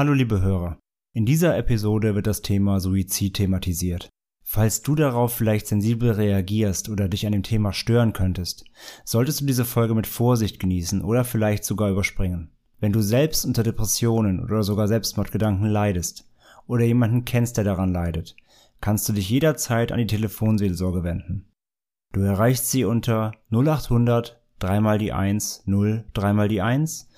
Hallo liebe Hörer. In dieser Episode wird das Thema Suizid thematisiert. Falls du darauf vielleicht sensibel reagierst oder dich an dem Thema stören könntest, solltest du diese Folge mit Vorsicht genießen oder vielleicht sogar überspringen. Wenn du selbst unter Depressionen oder sogar Selbstmordgedanken leidest oder jemanden kennst, der daran leidet, kannst du dich jederzeit an die Telefonseelsorge wenden. Du erreichst sie unter 0800 3 mal die 1 0 3 mal die 1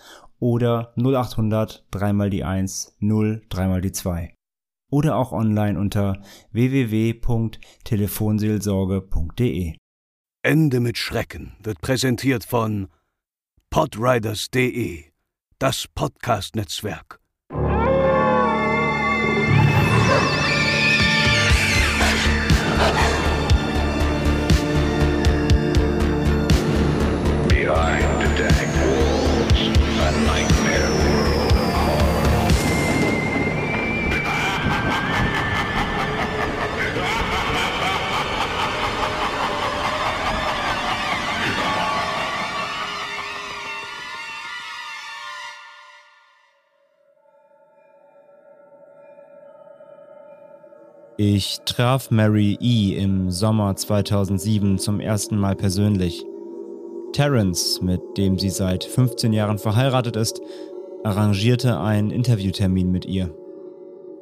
oder 0800 3 mal die 1 0 3 mal die 2 oder auch online unter www.telefonseelsorge.de. Ende mit Schrecken wird präsentiert von podriders.de, das Podcast-Netzwerk. Ich traf Mary E. im Sommer 2007 zum ersten Mal persönlich. Terence, mit dem sie seit 15 Jahren verheiratet ist, arrangierte einen Interviewtermin mit ihr.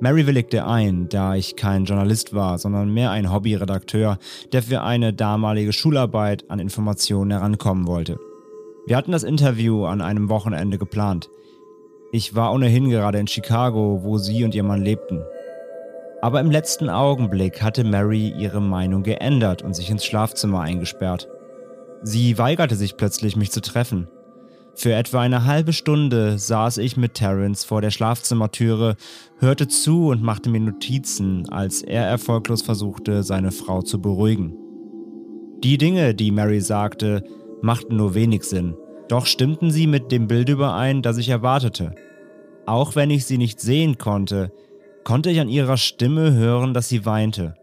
Mary willigte ein, da ich kein Journalist war, sondern mehr ein Hobbyredakteur, der für eine damalige Schularbeit an Informationen herankommen wollte. Wir hatten das Interview an einem Wochenende geplant. Ich war ohnehin gerade in Chicago, wo sie und ihr Mann lebten. Aber im letzten Augenblick hatte Mary ihre Meinung geändert und sich ins Schlafzimmer eingesperrt. Sie weigerte sich plötzlich, mich zu treffen. Für etwa eine halbe Stunde saß ich mit Terence vor der Schlafzimmertüre, hörte zu und machte mir Notizen, als er erfolglos versuchte, seine Frau zu beruhigen. Die Dinge, die Mary sagte, machten nur wenig Sinn, doch stimmten sie mit dem Bild überein, das ich erwartete. Auch wenn ich sie nicht sehen konnte, konnte ich an ihrer Stimme hören, dass sie weinte.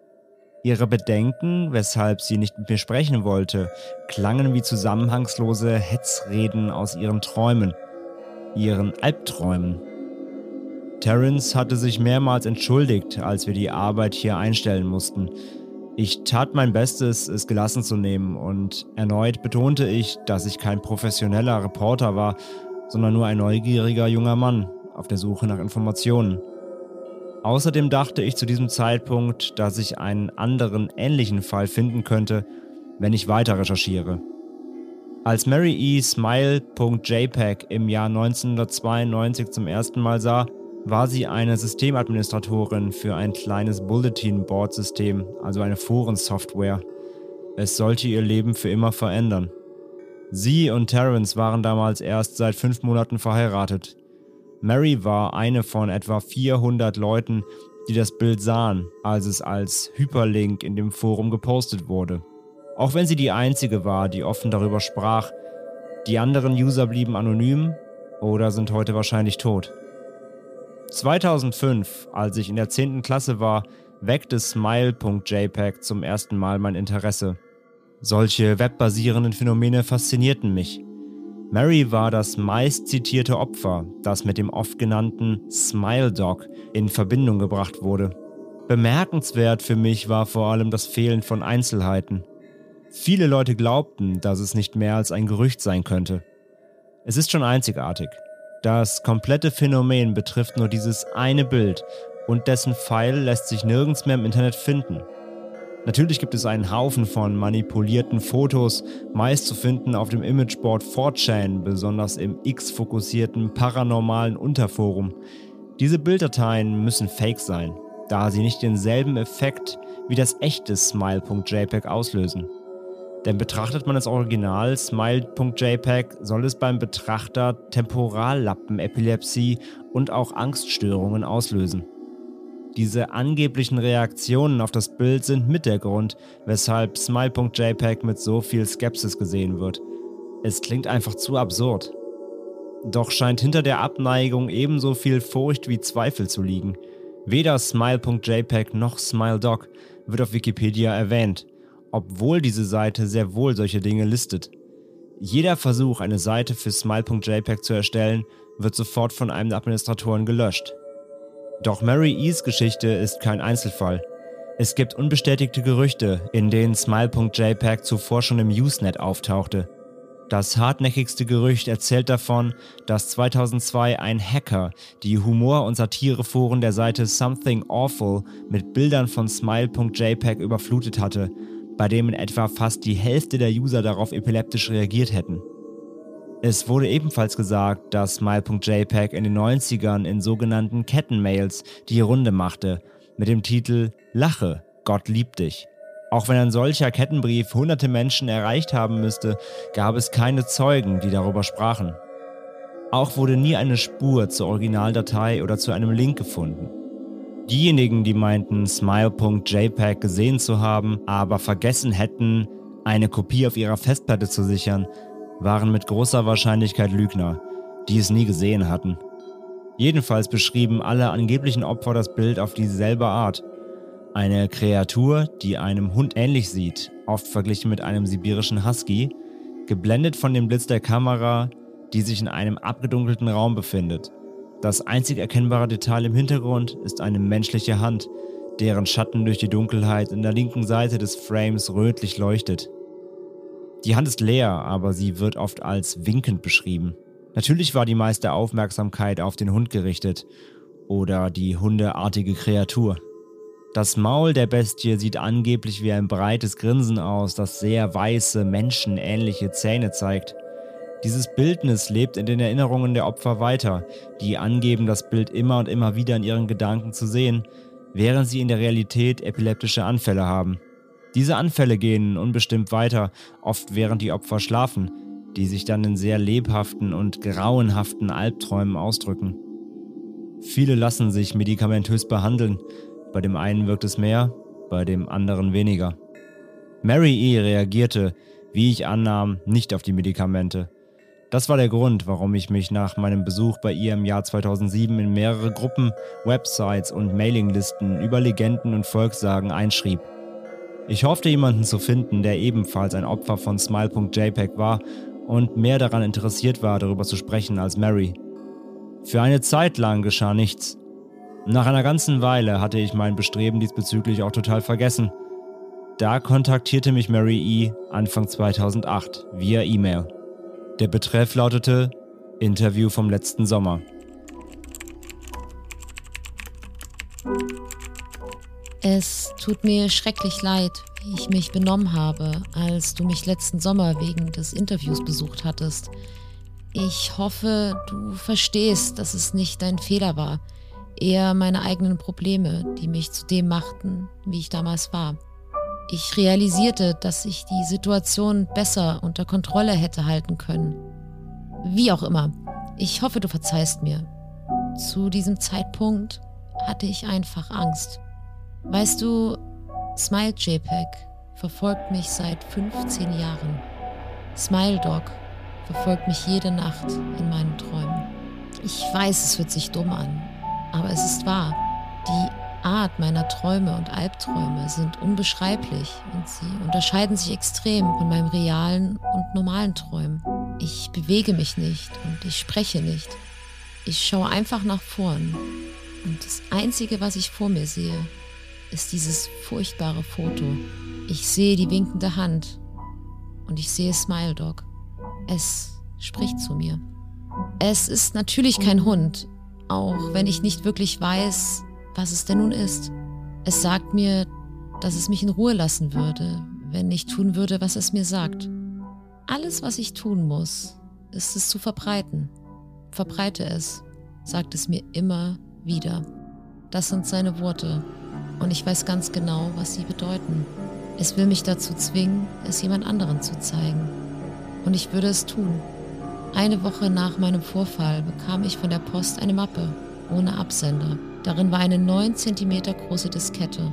Ihre Bedenken, weshalb sie nicht mit mir sprechen wollte, klangen wie zusammenhangslose Hetzreden aus ihren Träumen, ihren Albträumen. Terence hatte sich mehrmals entschuldigt, als wir die Arbeit hier einstellen mussten. Ich tat mein Bestes, es gelassen zu nehmen, und erneut betonte ich, dass ich kein professioneller Reporter war, sondern nur ein neugieriger junger Mann auf der Suche nach Informationen. Außerdem dachte ich zu diesem Zeitpunkt, dass ich einen anderen ähnlichen Fall finden könnte, wenn ich weiter recherchiere. Als Mary E. Smile.jpg im Jahr 1992 zum ersten Mal sah, war sie eine Systemadministratorin für ein kleines Bulletin-Board-System, also eine Forensoftware. Es sollte ihr Leben für immer verändern. Sie und Terence waren damals erst seit fünf Monaten verheiratet. Mary war eine von etwa 400 Leuten, die das Bild sahen, als es als Hyperlink in dem Forum gepostet wurde. Auch wenn sie die einzige war, die offen darüber sprach, die anderen User blieben anonym oder sind heute wahrscheinlich tot. 2005, als ich in der 10. Klasse war, weckte Smile.jpg zum ersten Mal mein Interesse. Solche webbasierenden Phänomene faszinierten mich. Mary war das meistzitierte Opfer, das mit dem oft genannten Smile Dog in Verbindung gebracht wurde. Bemerkenswert für mich war vor allem das Fehlen von Einzelheiten. Viele Leute glaubten, dass es nicht mehr als ein Gerücht sein könnte. Es ist schon einzigartig. Das komplette Phänomen betrifft nur dieses eine Bild und dessen Pfeil lässt sich nirgends mehr im Internet finden. Natürlich gibt es einen Haufen von manipulierten Fotos, meist zu finden auf dem Imageboard 4chan, besonders im X-fokussierten paranormalen Unterforum. Diese Bilddateien müssen fake sein, da sie nicht denselben Effekt wie das echte Smile.jpg auslösen. Denn betrachtet man das Original Smile.jpg, soll es beim Betrachter Temporallappenepilepsie und auch Angststörungen auslösen. Diese angeblichen Reaktionen auf das Bild sind mit der Grund, weshalb Smile.jpg mit so viel Skepsis gesehen wird. Es klingt einfach zu absurd. Doch scheint hinter der Abneigung ebenso viel Furcht wie Zweifel zu liegen. Weder Smile.jpg noch SmileDoc wird auf Wikipedia erwähnt, obwohl diese Seite sehr wohl solche Dinge listet. Jeder Versuch, eine Seite für Smile.jpg zu erstellen, wird sofort von einem der Administratoren gelöscht. Doch Mary E's Geschichte ist kein Einzelfall. Es gibt unbestätigte Gerüchte, in denen Smile.jpg zuvor schon im Usenet auftauchte. Das hartnäckigste Gerücht erzählt davon, dass 2002 ein Hacker die Humor- und Satireforen der Seite Something Awful mit Bildern von Smile.jpg überflutet hatte, bei dem in etwa fast die Hälfte der User darauf epileptisch reagiert hätten. Es wurde ebenfalls gesagt, dass Smile.jpg in den 90ern in sogenannten Kettenmails die Runde machte, mit dem Titel Lache, Gott liebt dich. Auch wenn ein solcher Kettenbrief hunderte Menschen erreicht haben müsste, gab es keine Zeugen, die darüber sprachen. Auch wurde nie eine Spur zur Originaldatei oder zu einem Link gefunden. Diejenigen, die meinten, Smile.jpg gesehen zu haben, aber vergessen hätten, eine Kopie auf ihrer Festplatte zu sichern, waren mit großer Wahrscheinlichkeit Lügner, die es nie gesehen hatten. Jedenfalls beschrieben alle angeblichen Opfer das Bild auf dieselbe Art – eine Kreatur, die einem Hund ähnlich sieht, oft verglichen mit einem sibirischen Husky, geblendet von dem Blitz der Kamera, die sich in einem abgedunkelten Raum befindet. Das einzig erkennbare Detail im Hintergrund ist eine menschliche Hand, deren Schatten durch die Dunkelheit in der linken Seite des Frames rötlich leuchtet. Die Hand ist leer, aber sie wird oft als winkend beschrieben. Natürlich war die meiste Aufmerksamkeit auf den Hund gerichtet oder die hundeartige Kreatur. Das Maul der Bestie sieht angeblich wie ein breites Grinsen aus, das sehr weiße, menschenähnliche Zähne zeigt. Dieses Bildnis lebt in den Erinnerungen der Opfer weiter, die angeben, das Bild immer und immer wieder in ihren Gedanken zu sehen, während sie in der Realität epileptische Anfälle haben. Diese Anfälle gehen unbestimmt weiter, oft während die Opfer schlafen, die sich dann in sehr lebhaften und grauenhaften Albträumen ausdrücken. Viele lassen sich medikamentös behandeln, bei dem einen wirkt es mehr, bei dem anderen weniger. Mary E. reagierte, wie ich annahm, nicht auf die Medikamente. Das war der Grund, warum ich mich nach meinem Besuch bei ihr im Jahr 2007 in mehrere Gruppen, Websites und Mailinglisten über Legenden und Volkssagen einschrieb. Ich hoffte jemanden zu finden, der ebenfalls ein Opfer von Smile.jpg war und mehr daran interessiert war, darüber zu sprechen als Mary. Für eine Zeit lang geschah nichts. Nach einer ganzen Weile hatte ich mein Bestreben diesbezüglich auch total vergessen. Da kontaktierte mich Mary E. Anfang 2008 via E-Mail. Der Betreff lautete Interview vom letzten Sommer. Es tut mir schrecklich leid, wie ich mich benommen habe, als du mich letzten Sommer wegen des Interviews besucht hattest. Ich hoffe, du verstehst, dass es nicht dein Fehler war eher meine eigenen Probleme, die mich zu dem machten, wie ich damals war. Ich realisierte, dass ich die Situation besser unter Kontrolle hätte halten können. Wie auch immer, ich hoffe, du verzeihst mir. Zu diesem Zeitpunkt hatte ich einfach Angst. Weißt du, Smile JPEG verfolgt mich seit 15 Jahren. Smile Dog verfolgt mich jede Nacht in meinen Träumen. Ich weiß, es hört sich dumm an, aber es ist wahr. Die Art meiner Träume und Albträume sind unbeschreiblich und sie unterscheiden sich extrem von meinem realen und normalen Träumen. Ich bewege mich nicht und ich spreche nicht. Ich schaue einfach nach vorn und das Einzige, was ich vor mir sehe, ist dieses furchtbare Foto. Ich sehe die winkende Hand und ich sehe Smile Dog. Es spricht zu mir. Es ist natürlich kein Hund, auch wenn ich nicht wirklich weiß, was es denn nun ist. Es sagt mir, dass es mich in Ruhe lassen würde, wenn ich tun würde, was es mir sagt. Alles, was ich tun muss, ist es zu verbreiten. Verbreite es, sagt es mir immer wieder. Das sind seine Worte und ich weiß ganz genau, was sie bedeuten. Es will mich dazu zwingen, es jemand anderen zu zeigen. Und ich würde es tun. Eine Woche nach meinem Vorfall bekam ich von der Post eine Mappe ohne Absender. Darin war eine 9 cm große Diskette.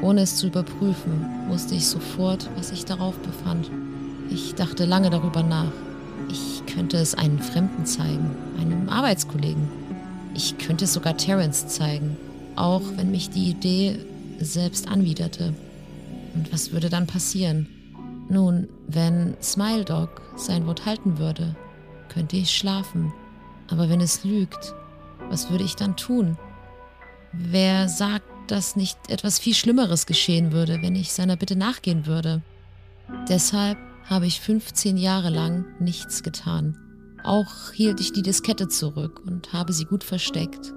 Ohne es zu überprüfen, wusste ich sofort, was sich darauf befand. Ich dachte lange darüber nach. Ich könnte es einem Fremden zeigen, einem Arbeitskollegen. Ich könnte es sogar Terence zeigen, auch wenn mich die Idee selbst anwiderte. Und was würde dann passieren? Nun, wenn Smile Dog sein Wort halten würde, könnte ich schlafen. Aber wenn es lügt, was würde ich dann tun? Wer sagt, dass nicht etwas viel Schlimmeres geschehen würde, wenn ich seiner Bitte nachgehen würde? Deshalb habe ich 15 Jahre lang nichts getan. Auch hielt ich die Diskette zurück und habe sie gut versteckt.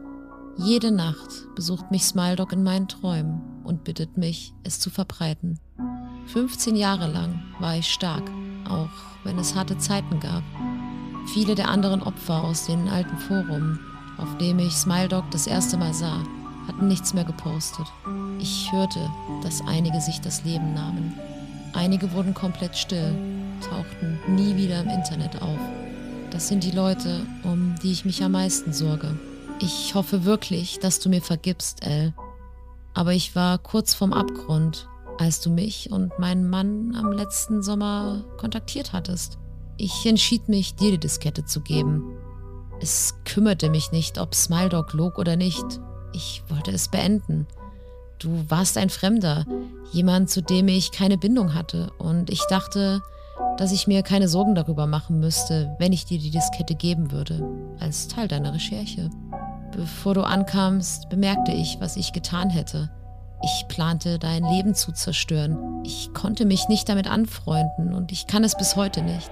Jede Nacht besucht mich Smiledog in meinen Träumen und bittet mich, es zu verbreiten. 15 Jahre lang war ich stark, auch wenn es harte Zeiten gab. Viele der anderen Opfer aus den alten Forum, auf dem ich Smiledog das erste Mal sah, hatten nichts mehr gepostet. Ich hörte, dass einige sich das Leben nahmen. Einige wurden komplett still, tauchten nie wieder im Internet auf. Das sind die Leute, um die ich mich am meisten sorge. Ich hoffe wirklich, dass du mir vergibst, Elle. Aber ich war kurz vorm Abgrund, als du mich und meinen Mann am letzten Sommer kontaktiert hattest. Ich entschied mich, dir die Diskette zu geben. Es kümmerte mich nicht, ob Smiledog log oder nicht. Ich wollte es beenden. Du warst ein Fremder, jemand, zu dem ich keine Bindung hatte. Und ich dachte, dass ich mir keine Sorgen darüber machen müsste, wenn ich dir die Diskette geben würde, als Teil deiner Recherche. Bevor du ankamst, bemerkte ich, was ich getan hätte. Ich plante, dein Leben zu zerstören. Ich konnte mich nicht damit anfreunden und ich kann es bis heute nicht.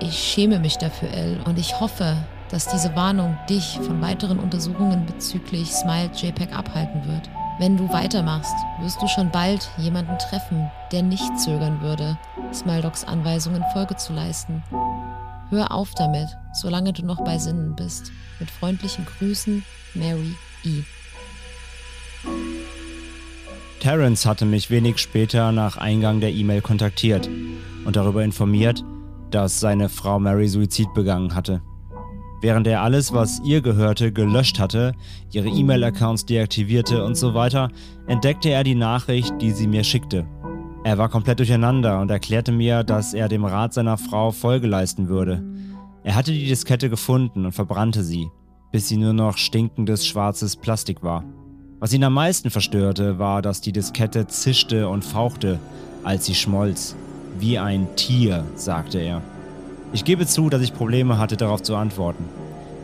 Ich schäme mich dafür, Elle, und ich hoffe, dass diese Warnung dich von weiteren Untersuchungen bezüglich Smile JPEG abhalten wird. Wenn du weitermachst, wirst du schon bald jemanden treffen, der nicht zögern würde, Smiledogs Anweisungen Folge zu leisten. Hör auf damit, solange du noch bei Sinnen bist. Mit freundlichen Grüßen, Mary E. Terence hatte mich wenig später nach Eingang der E-Mail kontaktiert und darüber informiert, dass seine Frau Mary Suizid begangen hatte. Während er alles, was ihr gehörte, gelöscht hatte, ihre E-Mail-Accounts deaktivierte und so weiter, entdeckte er die Nachricht, die sie mir schickte. Er war komplett durcheinander und erklärte mir, dass er dem Rat seiner Frau Folge leisten würde. Er hatte die Diskette gefunden und verbrannte sie, bis sie nur noch stinkendes schwarzes Plastik war. Was ihn am meisten verstörte, war, dass die Diskette zischte und fauchte, als sie schmolz. Wie ein Tier, sagte er. Ich gebe zu, dass ich Probleme hatte, darauf zu antworten.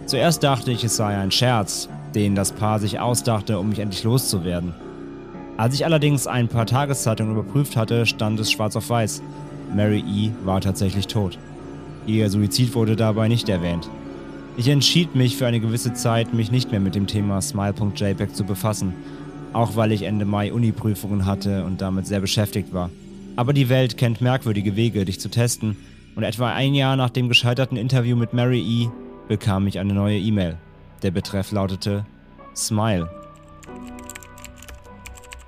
Zuerst dachte ich, es sei ein Scherz, den das Paar sich ausdachte, um mich endlich loszuwerden. Als ich allerdings ein paar Tageszeitungen überprüft hatte, stand es schwarz auf weiß. Mary E. war tatsächlich tot. Ihr Suizid wurde dabei nicht erwähnt. Ich entschied mich für eine gewisse Zeit, mich nicht mehr mit dem Thema Smile.jpg zu befassen, auch weil ich Ende Mai Uni-Prüfungen hatte und damit sehr beschäftigt war. Aber die Welt kennt merkwürdige Wege, dich zu testen und etwa ein Jahr nach dem gescheiterten Interview mit Mary E. bekam ich eine neue E-Mail. Der Betreff lautete Smile.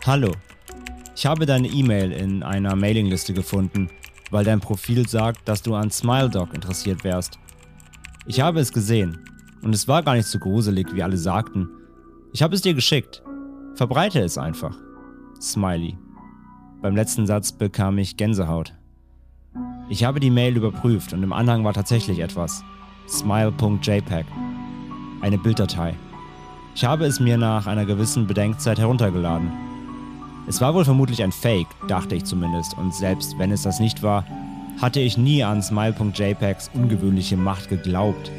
Hallo. Ich habe deine E-Mail in einer Mailingliste gefunden, weil dein Profil sagt, dass du an SmileDoc interessiert wärst. Ich habe es gesehen und es war gar nicht so gruselig, wie alle sagten. Ich habe es dir geschickt. Verbreite es einfach. Smiley. Beim letzten Satz bekam ich Gänsehaut. Ich habe die Mail überprüft und im Anhang war tatsächlich etwas. Smile.jpg. Eine Bilddatei. Ich habe es mir nach einer gewissen Bedenkzeit heruntergeladen. Es war wohl vermutlich ein Fake, dachte ich zumindest, und selbst wenn es das nicht war, hatte ich nie an Smile.jpgs ungewöhnliche Macht geglaubt.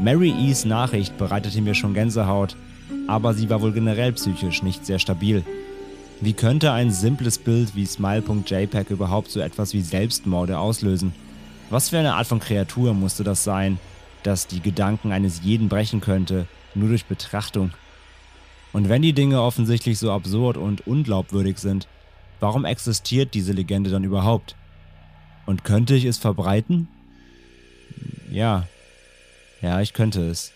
Mary E's Nachricht bereitete mir schon Gänsehaut, aber sie war wohl generell psychisch nicht sehr stabil. Wie könnte ein simples Bild wie Smile.jpg überhaupt so etwas wie Selbstmorde auslösen? Was für eine Art von Kreatur musste das sein, das die Gedanken eines jeden brechen könnte, nur durch Betrachtung? Und wenn die Dinge offensichtlich so absurd und unglaubwürdig sind, warum existiert diese Legende dann überhaupt? Und könnte ich es verbreiten? Ja. Ja, ich könnte es.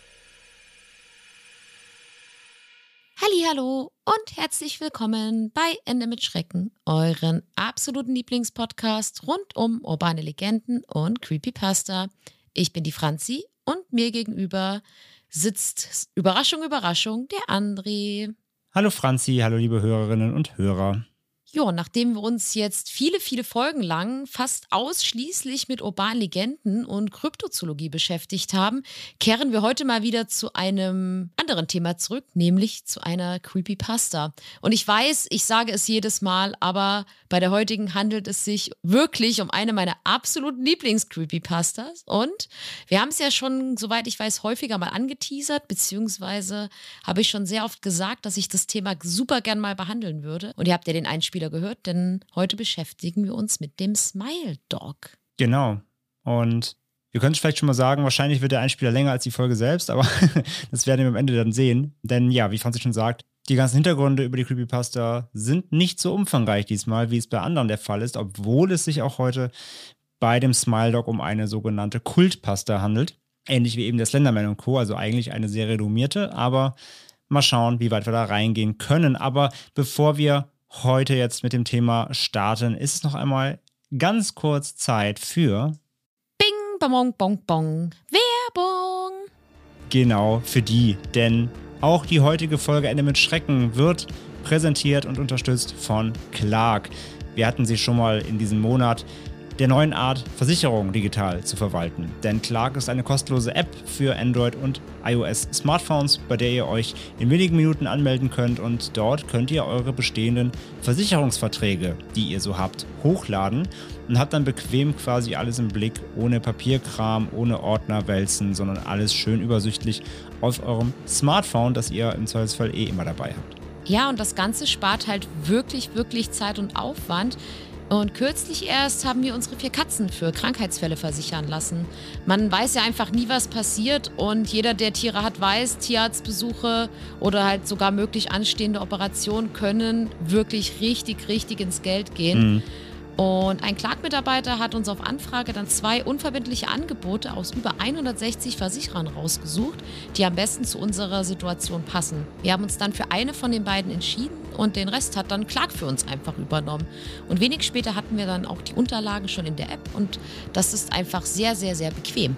Hallo und herzlich willkommen bei Ende mit Schrecken, euren absoluten Lieblingspodcast rund um urbane Legenden und Creepypasta. Ich bin die Franzi und mir gegenüber sitzt Überraschung, Überraschung, der André. Hallo Franzi, hallo liebe Hörerinnen und Hörer. Ja, nachdem wir uns jetzt viele, viele Folgen lang fast ausschließlich mit urbanen Legenden und Kryptozoologie beschäftigt haben, kehren wir heute mal wieder zu einem anderen Thema zurück, nämlich zu einer Creepypasta. Und ich weiß, ich sage es jedes Mal, aber bei der heutigen handelt es sich wirklich um eine meiner absoluten Lieblings-Creepypastas. Und wir haben es ja schon, soweit ich weiß, häufiger mal angeteasert, beziehungsweise habe ich schon sehr oft gesagt, dass ich das Thema super gern mal behandeln würde. Und ihr habt ja den Einspieler gehört, denn heute beschäftigen wir uns mit dem Smile Dog. Genau. Und wir können es vielleicht schon mal sagen, wahrscheinlich wird der Einspieler länger als die Folge selbst, aber das werden wir am Ende dann sehen. Denn ja, wie Franzi schon sagt, die ganzen Hintergründe über die Creepypasta sind nicht so umfangreich diesmal, wie es bei anderen der Fall ist, obwohl es sich auch heute bei dem Smile Dog um eine sogenannte Kultpasta handelt. Ähnlich wie eben der Slenderman und Co., also eigentlich eine sehr renommierte, aber mal schauen, wie weit wir da reingehen können. Aber bevor wir heute jetzt mit dem Thema starten, ist es noch einmal ganz kurz Zeit für Bing, bong, bong, bong, Werbung. Genau, für die. Denn auch die heutige Folge Ende mit Schrecken wird präsentiert und unterstützt von Clark. Wir hatten sie schon mal in diesem Monat der neuen Art, Versicherungen digital zu verwalten. Denn Clark ist eine kostenlose App für Android und iOS Smartphones, bei der ihr euch in wenigen Minuten anmelden könnt und dort könnt ihr eure bestehenden Versicherungsverträge, die ihr so habt, hochladen und habt dann bequem quasi alles im Blick, ohne Papierkram, ohne Ordnerwälzen, sondern alles schön übersichtlich auf eurem Smartphone, das ihr im Zweifelsfall eh immer dabei habt. Ja, und das Ganze spart halt wirklich, wirklich Zeit und Aufwand. Und kürzlich erst haben wir unsere vier Katzen für Krankheitsfälle versichern lassen. Man weiß ja einfach nie, was passiert und jeder, der Tiere hat, weiß, Tierarztbesuche oder halt sogar möglich anstehende Operationen können wirklich richtig, richtig ins Geld gehen. Mhm. Und ein Clark-Mitarbeiter hat uns auf Anfrage dann zwei unverbindliche Angebote aus über 160 Versicherern rausgesucht, die am besten zu unserer Situation passen. Wir haben uns dann für eine von den beiden entschieden und den Rest hat dann Clark für uns einfach übernommen. Und wenig später hatten wir dann auch die Unterlagen schon in der App und das ist einfach sehr, sehr, sehr bequem.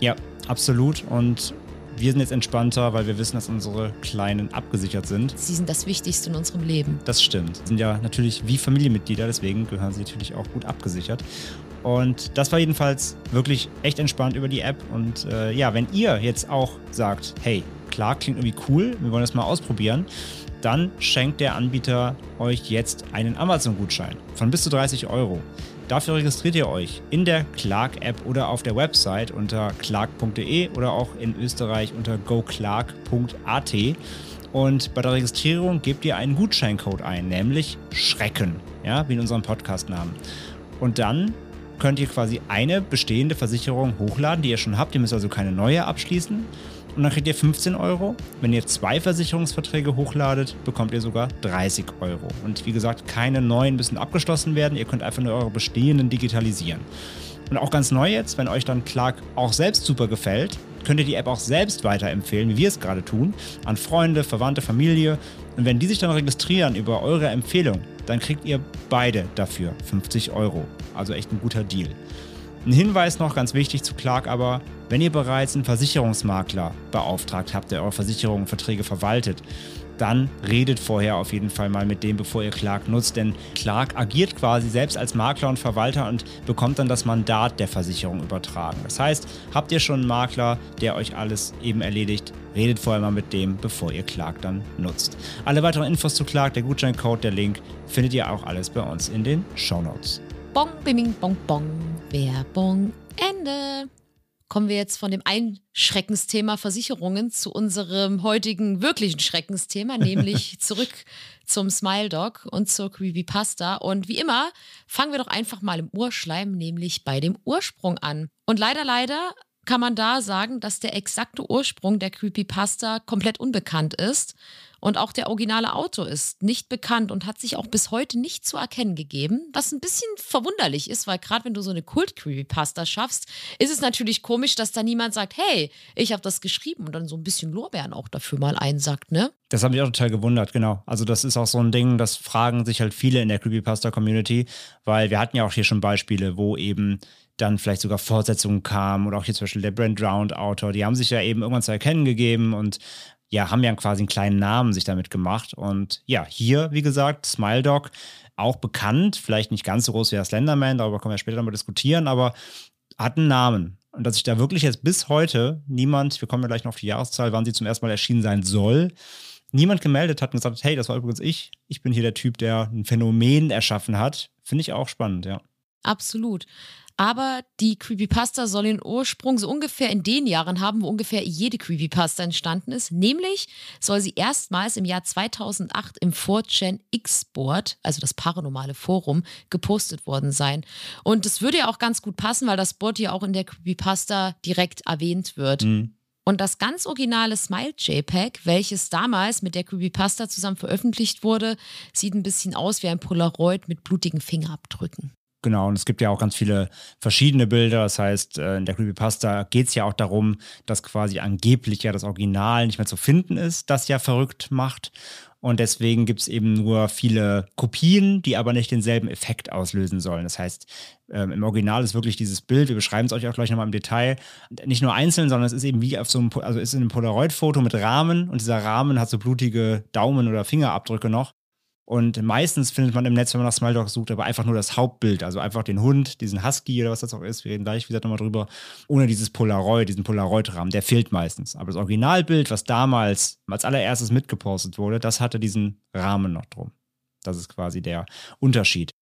Ja, absolut. Und wir sind jetzt entspannter, weil wir wissen, dass unsere Kleinen abgesichert sind. Sie sind das Wichtigste in unserem Leben. Das stimmt. Sie sind ja natürlich wie Familienmitglieder, deswegen gehören sie natürlich auch gut abgesichert. Und das war jedenfalls wirklich echt entspannt über die App. Und äh, ja, wenn ihr jetzt auch sagt, hey, klar, klingt irgendwie cool, wir wollen das mal ausprobieren, dann schenkt der Anbieter euch jetzt einen Amazon-Gutschein von bis zu 30 Euro. Dafür registriert ihr euch in der Clark-App oder auf der Website unter clark.de oder auch in Österreich unter goclark.at. Und bei der Registrierung gebt ihr einen Gutscheincode ein, nämlich Schrecken, ja, wie in unserem Podcast-Namen. Und dann könnt ihr quasi eine bestehende Versicherung hochladen, die ihr schon habt. Ihr müsst also keine neue abschließen und dann kriegt ihr 15 Euro. Wenn ihr zwei Versicherungsverträge hochladet, bekommt ihr sogar 30 Euro. Und wie gesagt, keine neuen müssen abgeschlossen werden. Ihr könnt einfach nur eure bestehenden digitalisieren. Und auch ganz neu jetzt, wenn euch dann Clark auch selbst super gefällt, könnt ihr die App auch selbst weiterempfehlen, wie wir es gerade tun, an Freunde, Verwandte, Familie. Und wenn die sich dann registrieren über eure Empfehlung, dann kriegt ihr beide dafür 50 Euro. Also echt ein guter Deal. Ein Hinweis noch ganz wichtig zu Clark aber, wenn ihr bereits einen Versicherungsmakler beauftragt habt, der eure Versicherungen und Verträge verwaltet, dann redet vorher auf jeden Fall mal mit dem, bevor ihr Clark nutzt, denn Clark agiert quasi selbst als Makler und Verwalter und bekommt dann das Mandat der Versicherung übertragen. Das heißt, habt ihr schon einen Makler, der euch alles eben erledigt, redet vorher mal mit dem, bevor ihr Clark dann nutzt. Alle weiteren Infos zu Clark, der Gutscheincode, der Link, findet ihr auch alles bei uns in den Show Notes. Bong, biming, bong, bong. Werbung, Ende kommen wir jetzt von dem Einschreckensthema Versicherungen zu unserem heutigen wirklichen Schreckensthema, nämlich zurück zum Smile Dog und zur Creepypasta. Und wie immer fangen wir doch einfach mal im Urschleim, nämlich bei dem Ursprung an. Und leider, leider kann man da sagen, dass der exakte Ursprung der Creepypasta komplett unbekannt ist. Und auch der originale Autor ist nicht bekannt und hat sich auch bis heute nicht zu erkennen gegeben, was ein bisschen verwunderlich ist, weil gerade wenn du so eine Kult-Creepypasta schaffst, ist es natürlich komisch, dass da niemand sagt, hey, ich habe das geschrieben und dann so ein bisschen Lorbeeren auch dafür mal einsagt, ne? Das habe ich auch total gewundert, genau. Also das ist auch so ein Ding, das fragen sich halt viele in der Creepypasta-Community, weil wir hatten ja auch hier schon Beispiele, wo eben dann vielleicht sogar Fortsetzungen kamen oder auch hier zum Beispiel der Brand Drowned Autor, die haben sich ja eben irgendwann zu erkennen gegeben und ja, haben ja quasi einen kleinen Namen sich damit gemacht. Und ja, hier, wie gesagt, Smile Dog, auch bekannt, vielleicht nicht ganz so groß wie der Slenderman, darüber können wir später nochmal diskutieren, aber hat einen Namen. Und dass sich da wirklich jetzt bis heute niemand, wir kommen ja gleich noch auf die Jahreszahl, wann sie zum ersten Mal erschienen sein soll, niemand gemeldet hat und gesagt, hey, das war übrigens ich. Ich bin hier der Typ, der ein Phänomen erschaffen hat. Finde ich auch spannend, ja. Absolut. Aber die Creepypasta soll ihren Ursprung so ungefähr in den Jahren haben, wo ungefähr jede Creepypasta entstanden ist. Nämlich soll sie erstmals im Jahr 2008 im 4chan X-Board, also das paranormale Forum, gepostet worden sein. Und das würde ja auch ganz gut passen, weil das Board ja auch in der Creepypasta direkt erwähnt wird. Mhm. Und das ganz originale Smile JPEG, welches damals mit der Creepypasta zusammen veröffentlicht wurde, sieht ein bisschen aus wie ein Polaroid mit blutigen Fingerabdrücken. Genau, und es gibt ja auch ganz viele verschiedene Bilder. Das heißt, äh, in der Creepypasta geht es ja auch darum, dass quasi angeblich ja das Original nicht mehr zu finden ist, das ja verrückt macht. Und deswegen gibt es eben nur viele Kopien, die aber nicht denselben Effekt auslösen sollen. Das heißt, ähm, im Original ist wirklich dieses Bild, wir beschreiben es euch auch gleich nochmal im Detail, nicht nur einzeln, sondern es ist eben wie auf so einem, also ist in einem Polaroid-Foto mit Rahmen und dieser Rahmen hat so blutige Daumen- oder Fingerabdrücke noch. Und meistens findet man im Netz, wenn man nach Smile Dog sucht, aber einfach nur das Hauptbild, also einfach den Hund, diesen Husky oder was das auch ist. Wir reden gleich, wie gesagt, nochmal drüber. Ohne dieses Polaroid, diesen Polaroid-Rahmen, der fehlt meistens. Aber das Originalbild, was damals als allererstes mitgepostet wurde, das hatte diesen Rahmen noch drum. Das ist quasi der Unterschied.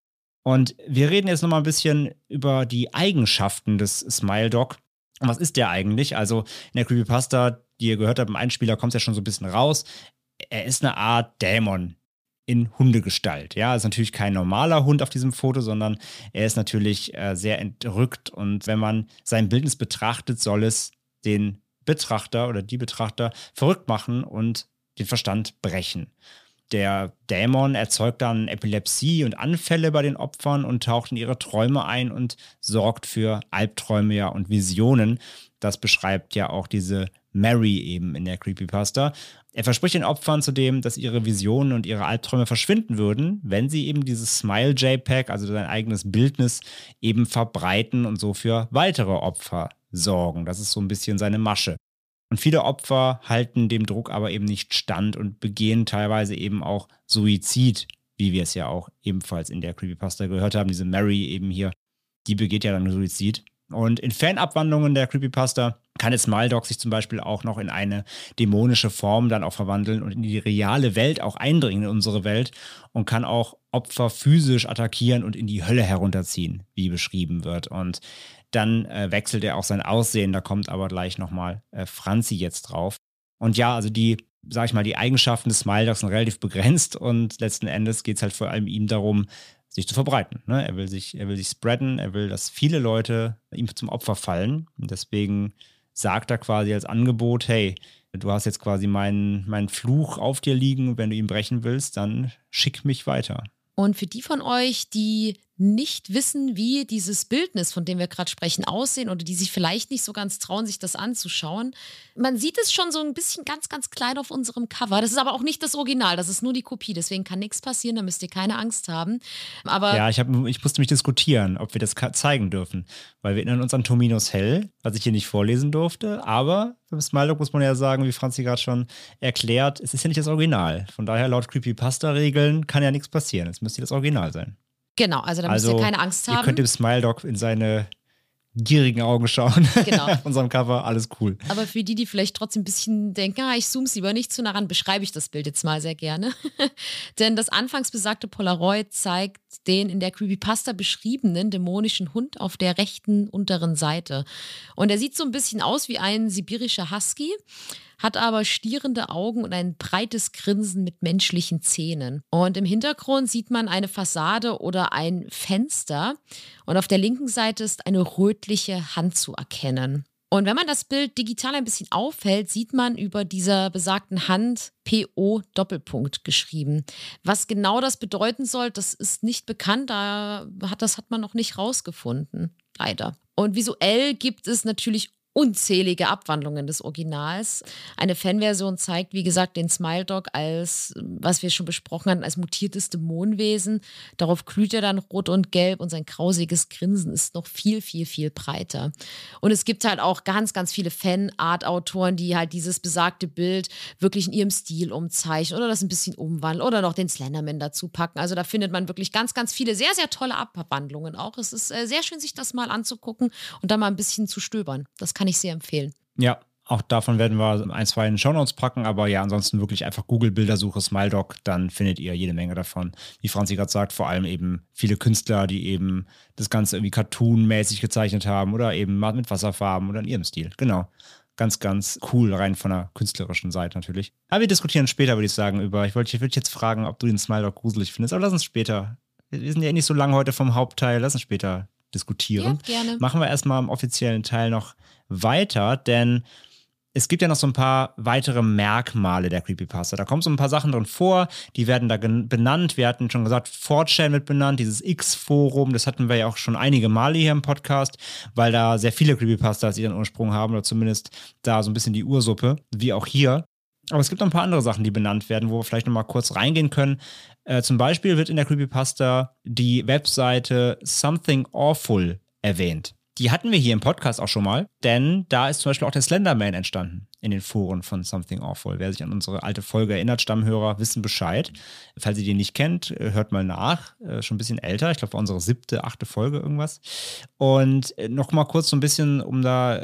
Und wir reden jetzt nochmal ein bisschen über die Eigenschaften des Smile Dog. Und was ist der eigentlich? Also in der Creepypasta, die ihr gehört habt, im Einspieler kommt es ja schon so ein bisschen raus. Er ist eine Art Dämon, in Hundegestalt. Ja, ist natürlich kein normaler Hund auf diesem Foto, sondern er ist natürlich äh, sehr entrückt und wenn man sein Bildnis betrachtet, soll es den Betrachter oder die Betrachter verrückt machen und den Verstand brechen. Der Dämon erzeugt dann Epilepsie und Anfälle bei den Opfern und taucht in ihre Träume ein und sorgt für Albträume ja und Visionen. Das beschreibt ja auch diese Mary eben in der Creepypasta. Er verspricht den Opfern zudem, dass ihre Visionen und ihre Albträume verschwinden würden, wenn sie eben dieses Smile JPEG, also sein eigenes Bildnis, eben verbreiten und so für weitere Opfer sorgen. Das ist so ein bisschen seine Masche. Und viele Opfer halten dem Druck aber eben nicht stand und begehen teilweise eben auch Suizid, wie wir es ja auch ebenfalls in der Creepypasta gehört haben. Diese Mary eben hier, die begeht ja dann Suizid. Und in Fanabwandlungen der Creepypasta kann jetzt Maldog sich zum Beispiel auch noch in eine dämonische Form dann auch verwandeln und in die reale Welt auch eindringen, in unsere Welt und kann auch Opfer physisch attackieren und in die Hölle herunterziehen, wie beschrieben wird. Und dann äh, wechselt er auch sein Aussehen, da kommt aber gleich nochmal äh, Franzi jetzt drauf. Und ja, also die, sag ich mal, die Eigenschaften des Smiledogs sind relativ begrenzt und letzten Endes geht es halt vor allem ihm darum, sich zu verbreiten. Ne? Er will sich, er will sich spreaden, er will, dass viele Leute ihm zum Opfer fallen. Und deswegen sagt er quasi als Angebot, hey, du hast jetzt quasi meinen, meinen Fluch auf dir liegen, wenn du ihn brechen willst, dann schick mich weiter. Und für die von euch, die nicht wissen, wie dieses Bildnis, von dem wir gerade sprechen, aussehen oder die sich vielleicht nicht so ganz trauen, sich das anzuschauen. Man sieht es schon so ein bisschen ganz, ganz klein auf unserem Cover. Das ist aber auch nicht das Original, das ist nur die Kopie. Deswegen kann nichts passieren, da müsst ihr keine Angst haben. Aber ja, ich, hab, ich musste mich diskutieren, ob wir das zeigen dürfen. Weil wir erinnern uns an Tominos Hell, was ich hier nicht vorlesen durfte. Aber beim Smiley muss man ja sagen, wie Franzi gerade schon erklärt, es ist ja nicht das Original. Von daher, laut Creepypasta-Regeln kann ja nichts passieren. Es müsste das Original sein. Genau, also da müsst also, ihr keine Angst haben. Ihr könnt dem Smile Dog in seine gierigen Augen schauen. Genau. Auf unserem Cover, alles cool. Aber für die, die vielleicht trotzdem ein bisschen denken, ah, ich zoome es lieber nicht zu nah ran, beschreibe ich das Bild jetzt mal sehr gerne. Denn das anfangs besagte Polaroid zeigt den in der Creepypasta beschriebenen dämonischen Hund auf der rechten unteren Seite. Und er sieht so ein bisschen aus wie ein sibirischer Husky hat aber stierende Augen und ein breites Grinsen mit menschlichen Zähnen. Und im Hintergrund sieht man eine Fassade oder ein Fenster und auf der linken Seite ist eine rötliche Hand zu erkennen. Und wenn man das Bild digital ein bisschen aufhält, sieht man über dieser besagten Hand PO Doppelpunkt geschrieben. Was genau das bedeuten soll, das ist nicht bekannt. Da hat, das hat man noch nicht rausgefunden. Leider. Und visuell gibt es natürlich unzählige Abwandlungen des Originals. Eine Fanversion zeigt, wie gesagt, den Smile Dog als, was wir schon besprochen hatten, als mutiertes Dämonenwesen. Darauf glüht er dann rot und gelb und sein grausiges Grinsen ist noch viel, viel, viel breiter. Und es gibt halt auch ganz, ganz viele Fan-Art-Autoren, die halt dieses besagte Bild wirklich in ihrem Stil umzeichnen oder das ein bisschen umwandeln oder noch den Slenderman dazu packen. Also da findet man wirklich ganz, ganz viele sehr, sehr tolle Abwandlungen auch. Es ist äh, sehr schön, sich das mal anzugucken und dann mal ein bisschen zu stöbern. Das kann ich sehr empfehlen. Ja, auch davon werden wir ein, zwei in den Shownotes packen, aber ja, ansonsten wirklich einfach Google-Bildersuche SmileDoc, dann findet ihr jede Menge davon. Wie Franzi gerade sagt, vor allem eben viele Künstler, die eben das Ganze irgendwie cartoonmäßig gezeichnet haben oder eben mit Wasserfarben oder in ihrem Stil. Genau. Ganz, ganz cool, rein von der künstlerischen Seite natürlich. Aber wir diskutieren später, würde ich sagen, über. Ich wollte würd jetzt fragen, ob du den SmileDoc gruselig findest, aber lass uns später. Wir sind ja eh nicht so lange heute vom Hauptteil, lass uns später diskutieren. Ja, gerne. Machen wir erstmal im offiziellen Teil noch weiter, denn es gibt ja noch so ein paar weitere Merkmale der Creepypasta. Da kommen so ein paar Sachen drin vor, die werden da benannt. Wir hatten schon gesagt, 4chan wird benannt, dieses X-Forum, das hatten wir ja auch schon einige Male hier im Podcast, weil da sehr viele Creepypastas ihren Ursprung haben oder zumindest da so ein bisschen die Ursuppe, wie auch hier. Aber es gibt noch ein paar andere Sachen, die benannt werden, wo wir vielleicht noch mal kurz reingehen können. Äh, zum Beispiel wird in der Creepypasta die Webseite Something Awful erwähnt. Die hatten wir hier im Podcast auch schon mal, denn da ist zum Beispiel auch der Slenderman entstanden in den Foren von Something Awful. Wer sich an unsere alte Folge erinnert, Stammhörer wissen Bescheid. Falls ihr die nicht kennt, äh, hört mal nach. Äh, schon ein bisschen älter. Ich glaube, war unsere siebte, achte Folge irgendwas. Und äh, noch mal kurz so ein bisschen, um da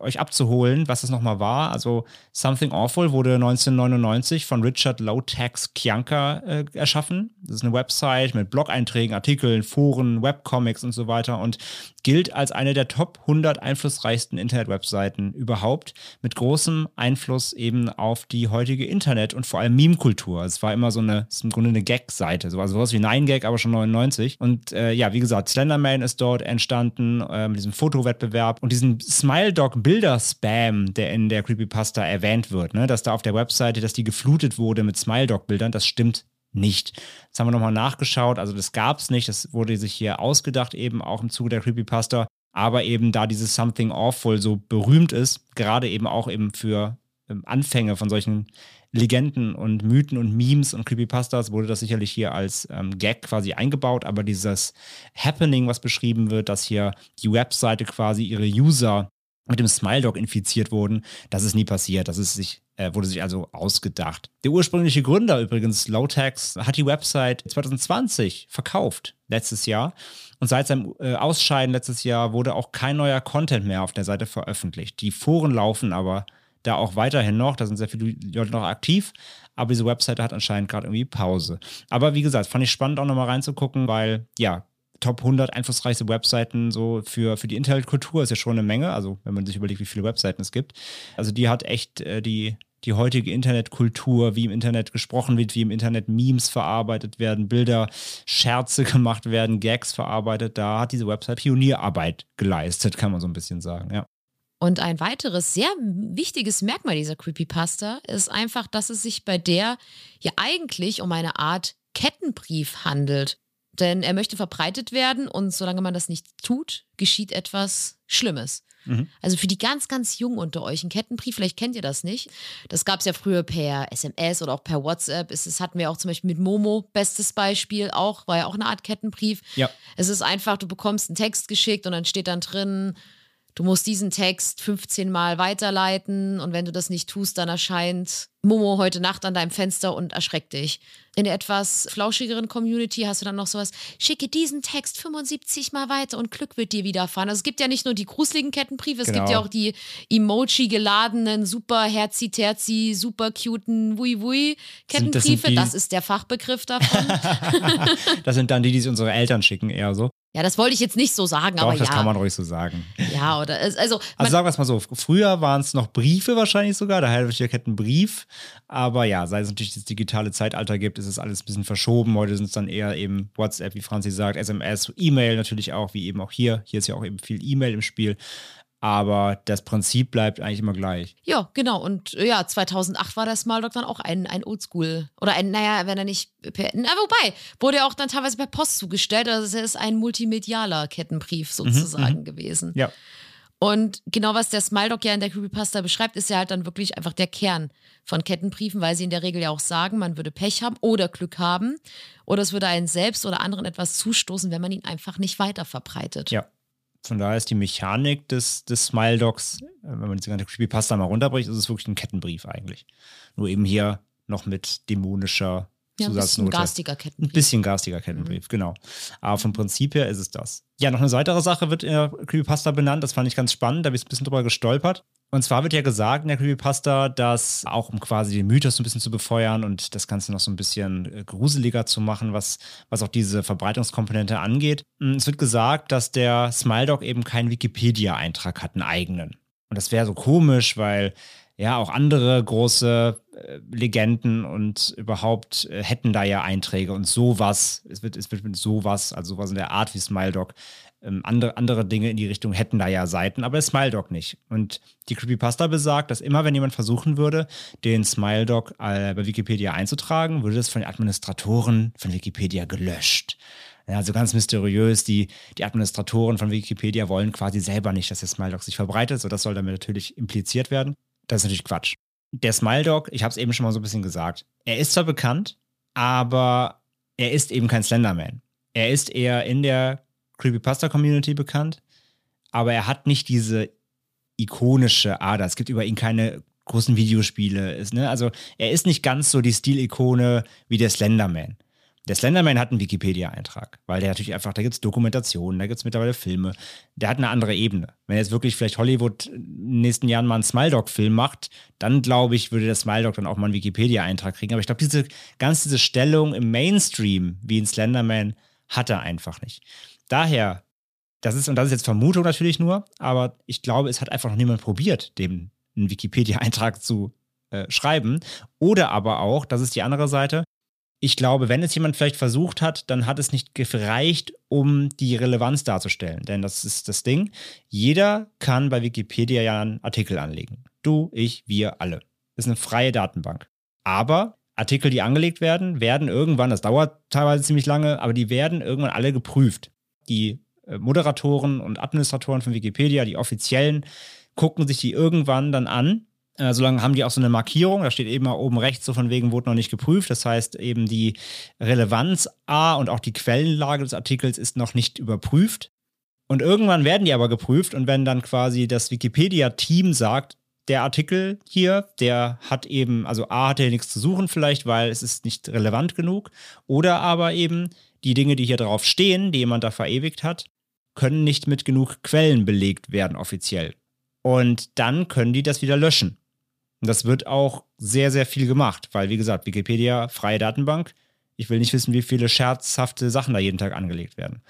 euch abzuholen, was das nochmal war. Also Something Awful wurde 1999 von Richard Lowtax Kianka äh, erschaffen. Das ist eine Website mit Blog-Einträgen, Artikeln, Foren, Webcomics und so weiter und gilt als eine der Top 100 einflussreichsten Internet-Webseiten überhaupt mit großen großem Einfluss eben auf die heutige Internet- und vor allem Meme-Kultur. Es war immer so eine, es ist im Grunde eine Gag-Seite, so also sowas wie 9gag, aber schon 99. Und äh, ja, wie gesagt, Slenderman ist dort entstanden, äh, mit diesem Fotowettbewerb und diesem Smile-Dog-Bilder-Spam, der in der Creepypasta erwähnt wird, ne? dass da auf der Webseite, dass die geflutet wurde mit Smile-Dog-Bildern, das stimmt nicht. Das haben wir nochmal nachgeschaut, also das gab es nicht, das wurde sich hier ausgedacht, eben auch im Zuge der Creepypasta. Aber eben da dieses Something Awful so berühmt ist, gerade eben auch eben für ähm, Anfänge von solchen Legenden und Mythen und Memes und Creepypastas wurde das sicherlich hier als ähm, Gag quasi eingebaut, aber dieses Happening, was beschrieben wird, dass hier die Webseite quasi ihre User mit dem Smile Dog infiziert wurden, das ist nie passiert. Das ist sich, äh, wurde sich also ausgedacht. Der ursprüngliche Gründer übrigens, Lowtax, hat die Website 2020 verkauft, letztes Jahr. Und seit seinem äh, Ausscheiden letztes Jahr wurde auch kein neuer Content mehr auf der Seite veröffentlicht. Die Foren laufen aber da auch weiterhin noch, da sind sehr viele Leute noch aktiv, aber diese Webseite hat anscheinend gerade irgendwie Pause. Aber wie gesagt, fand ich spannend auch nochmal reinzugucken, weil ja, Top 100 einflussreichste Webseiten so für, für die Internetkultur ist ja schon eine Menge. Also, wenn man sich überlegt, wie viele Webseiten es gibt. Also, die hat echt äh, die, die heutige Internetkultur, wie im Internet gesprochen wird, wie im Internet Memes verarbeitet werden, Bilder, Scherze gemacht werden, Gags verarbeitet. Da hat diese Website Pionierarbeit geleistet, kann man so ein bisschen sagen, ja. Und ein weiteres sehr wichtiges Merkmal dieser Creepypasta ist einfach, dass es sich bei der ja eigentlich um eine Art Kettenbrief handelt. Denn er möchte verbreitet werden und solange man das nicht tut, geschieht etwas Schlimmes. Mhm. Also für die ganz, ganz Jungen unter euch, ein Kettenbrief, vielleicht kennt ihr das nicht. Das gab es ja früher per SMS oder auch per WhatsApp. Das hatten wir auch zum Beispiel mit Momo, bestes Beispiel, auch, war ja auch eine Art Kettenbrief. Ja. Es ist einfach, du bekommst einen Text geschickt und dann steht dann drin, du musst diesen Text 15 Mal weiterleiten und wenn du das nicht tust, dann erscheint Momo heute Nacht an deinem Fenster und erschreckt dich. In der etwas flauschigeren Community hast du dann noch sowas, schicke diesen Text 75 Mal weiter und Glück wird dir widerfahren. Also es gibt ja nicht nur die gruseligen Kettenbriefe, es Genau. gibt ja auch die Emoji geladenen, super herzi terzi, super cuten Wui Wui Sind- das Das ist der Fachbegriff davon. Das sind dann die, die sich unsere Eltern schicken, eher so. ja, das wollte ich jetzt nicht so sagen, Doch, aber das ja. kann man ruhig so sagen. Ja, oder also, also sagen wir es mal so, früher waren es noch Briefe wahrscheinlich sogar, daher wird der ein Brief. Aber ja, seit es natürlich das digitale Zeitalter gibt, ist es alles ein bisschen verschoben. Heute sind es dann eher eben WhatsApp, wie Franzi sagt, SMS, E-Mail natürlich auch, wie eben auch hier. Hier ist ja auch eben viel E-Mail im Spiel. Aber das Prinzip bleibt eigentlich immer gleich. Ja, genau. Und äh, ja, 2008 war der Small Dog dann auch ein, ein Oldschool. Oder ein, naja, wenn er nicht per. Na, wobei, wurde er auch dann teilweise per Post zugestellt. Also es ist ein multimedialer Kettenbrief sozusagen gewesen. Ja. Und genau was der Smiledog ja in der Creepypasta beschreibt, ist ja halt dann wirklich einfach der Kern von Kettenbriefen, weil sie in der Regel ja auch sagen, man würde Pech haben oder Glück haben oder es würde einen selbst oder anderen etwas zustoßen, wenn man ihn einfach nicht weiter verbreitet. Ja. Von daher ist die Mechanik des, des Smile-Dogs, äh, wenn man diese ganze Creepypasta mal runterbricht, ist es wirklich ein Kettenbrief eigentlich. Nur eben hier noch mit dämonischer Ja, ein bisschen garstiger Ein Kettenbrief. bisschen garstiger Kettenbrief, genau. Aber vom Prinzip her ist es das. Ja, noch eine weitere Sache wird in der Creepypasta benannt, das fand ich ganz spannend, da bin ich ein bisschen drüber gestolpert. Und zwar wird ja gesagt in der Creepypasta, dass auch um quasi den Mythos so ein bisschen zu befeuern und das Ganze noch so ein bisschen äh, gruseliger zu machen, was, was auch diese Verbreitungskomponente angeht. Mm, Es wird gesagt, dass der Smiledog eben keinen Wikipedia-Eintrag hat, einen eigenen. Und das wäre so komisch, weil ja auch andere große Legenden und überhaupt äh, hätten da ja Einträge und sowas. Es wird, es wird mit sowas, also sowas in der Art wie Smiledog. Ähm, andere, andere Dinge in die Richtung hätten da ja Seiten, aber Smiledog nicht. Und die Creepypasta besagt, dass immer, wenn jemand versuchen würde, den Smiledog äh, bei Wikipedia einzutragen, würde das von den Administratoren von Wikipedia gelöscht. Also ganz mysteriös, die, die Administratoren von Wikipedia wollen quasi selber nicht, dass der Smiledog sich verbreitet, so das soll damit natürlich impliziert werden. Das ist natürlich Quatsch. Der Smiledog, ich habe es eben schon mal so ein bisschen gesagt, er ist zwar bekannt, aber er ist eben kein Slenderman. Er ist eher in der Creepypasta-Community bekannt, aber er hat nicht diese ikonische Ader. Es gibt über ihn keine großen Videospiele. Ist, ne? Also er ist nicht ganz so die Stilikone wie der Slenderman. Der Slenderman hat einen Wikipedia-Eintrag, weil der natürlich einfach, da gibt es Dokumentationen, da gibt es mittlerweile Filme. Der hat eine andere Ebene. Wenn jetzt wirklich vielleicht Hollywood in den nächsten Jahren mal einen Smile-Dog-Film macht, dann glaube ich, würde der Smile-Dog dann auch mal einen Wikipedia-Eintrag kriegen. Aber ich glaube, diese ganz diese Stellung im Mainstream wie ein Slenderman hat er einfach nicht. Daher, das ist, und das ist jetzt Vermutung natürlich nur, aber ich glaube, es hat einfach noch niemand probiert, dem einen Wikipedia-Eintrag zu äh, schreiben. Oder aber auch, das ist die andere Seite, ich glaube, wenn es jemand vielleicht versucht hat, dann hat es nicht gereicht, um die Relevanz darzustellen. Denn das ist das Ding. Jeder kann bei Wikipedia ja einen Artikel anlegen. Du, ich, wir alle. Das ist eine freie Datenbank. Aber Artikel, die angelegt werden, werden irgendwann, das dauert teilweise ziemlich lange, aber die werden irgendwann alle geprüft. Die äh, Moderatoren und Administratoren von Wikipedia, die offiziellen, gucken sich die irgendwann dann an äh, solange haben die auch so eine Markierung, da steht eben mal oben rechts so von wegen wurde noch nicht geprüft. Das heißt eben die Relevanz A und auch die Quellenlage des Artikels ist noch nicht überprüft. Und irgendwann werden die aber geprüft und wenn dann quasi das Wikipedia-Team sagt, der Artikel hier, der hat eben, also A hat er nichts zu suchen vielleicht, weil es ist nicht relevant genug. Oder aber eben die Dinge, die hier drauf stehen, die jemand da verewigt hat, können nicht mit genug Quellen belegt werden offiziell. Und dann können die das wieder löschen. Und das wird auch sehr, sehr viel gemacht, weil, wie gesagt, Wikipedia, freie Datenbank. Ich will nicht wissen, wie viele scherzhafte Sachen da jeden Tag angelegt werden.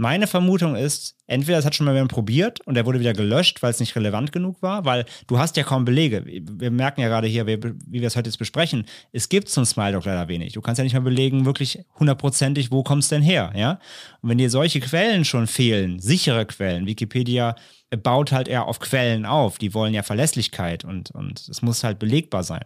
Meine Vermutung ist, entweder es hat schon mal jemand probiert und der wurde wieder gelöscht, weil es nicht relevant genug war, weil du hast ja kaum Belege. Wir merken ja gerade hier, wie, wir es heute jetzt besprechen, es gibt zum Smile leider wenig. Du kannst ja nicht mal belegen, wirklich hundertprozentig, wo kommt es denn her, ja? Und wenn dir solche Quellen schon fehlen, sichere Quellen, Wikipedia baut halt eher auf Quellen auf, die wollen ja Verlässlichkeit und, und es muss halt belegbar sein,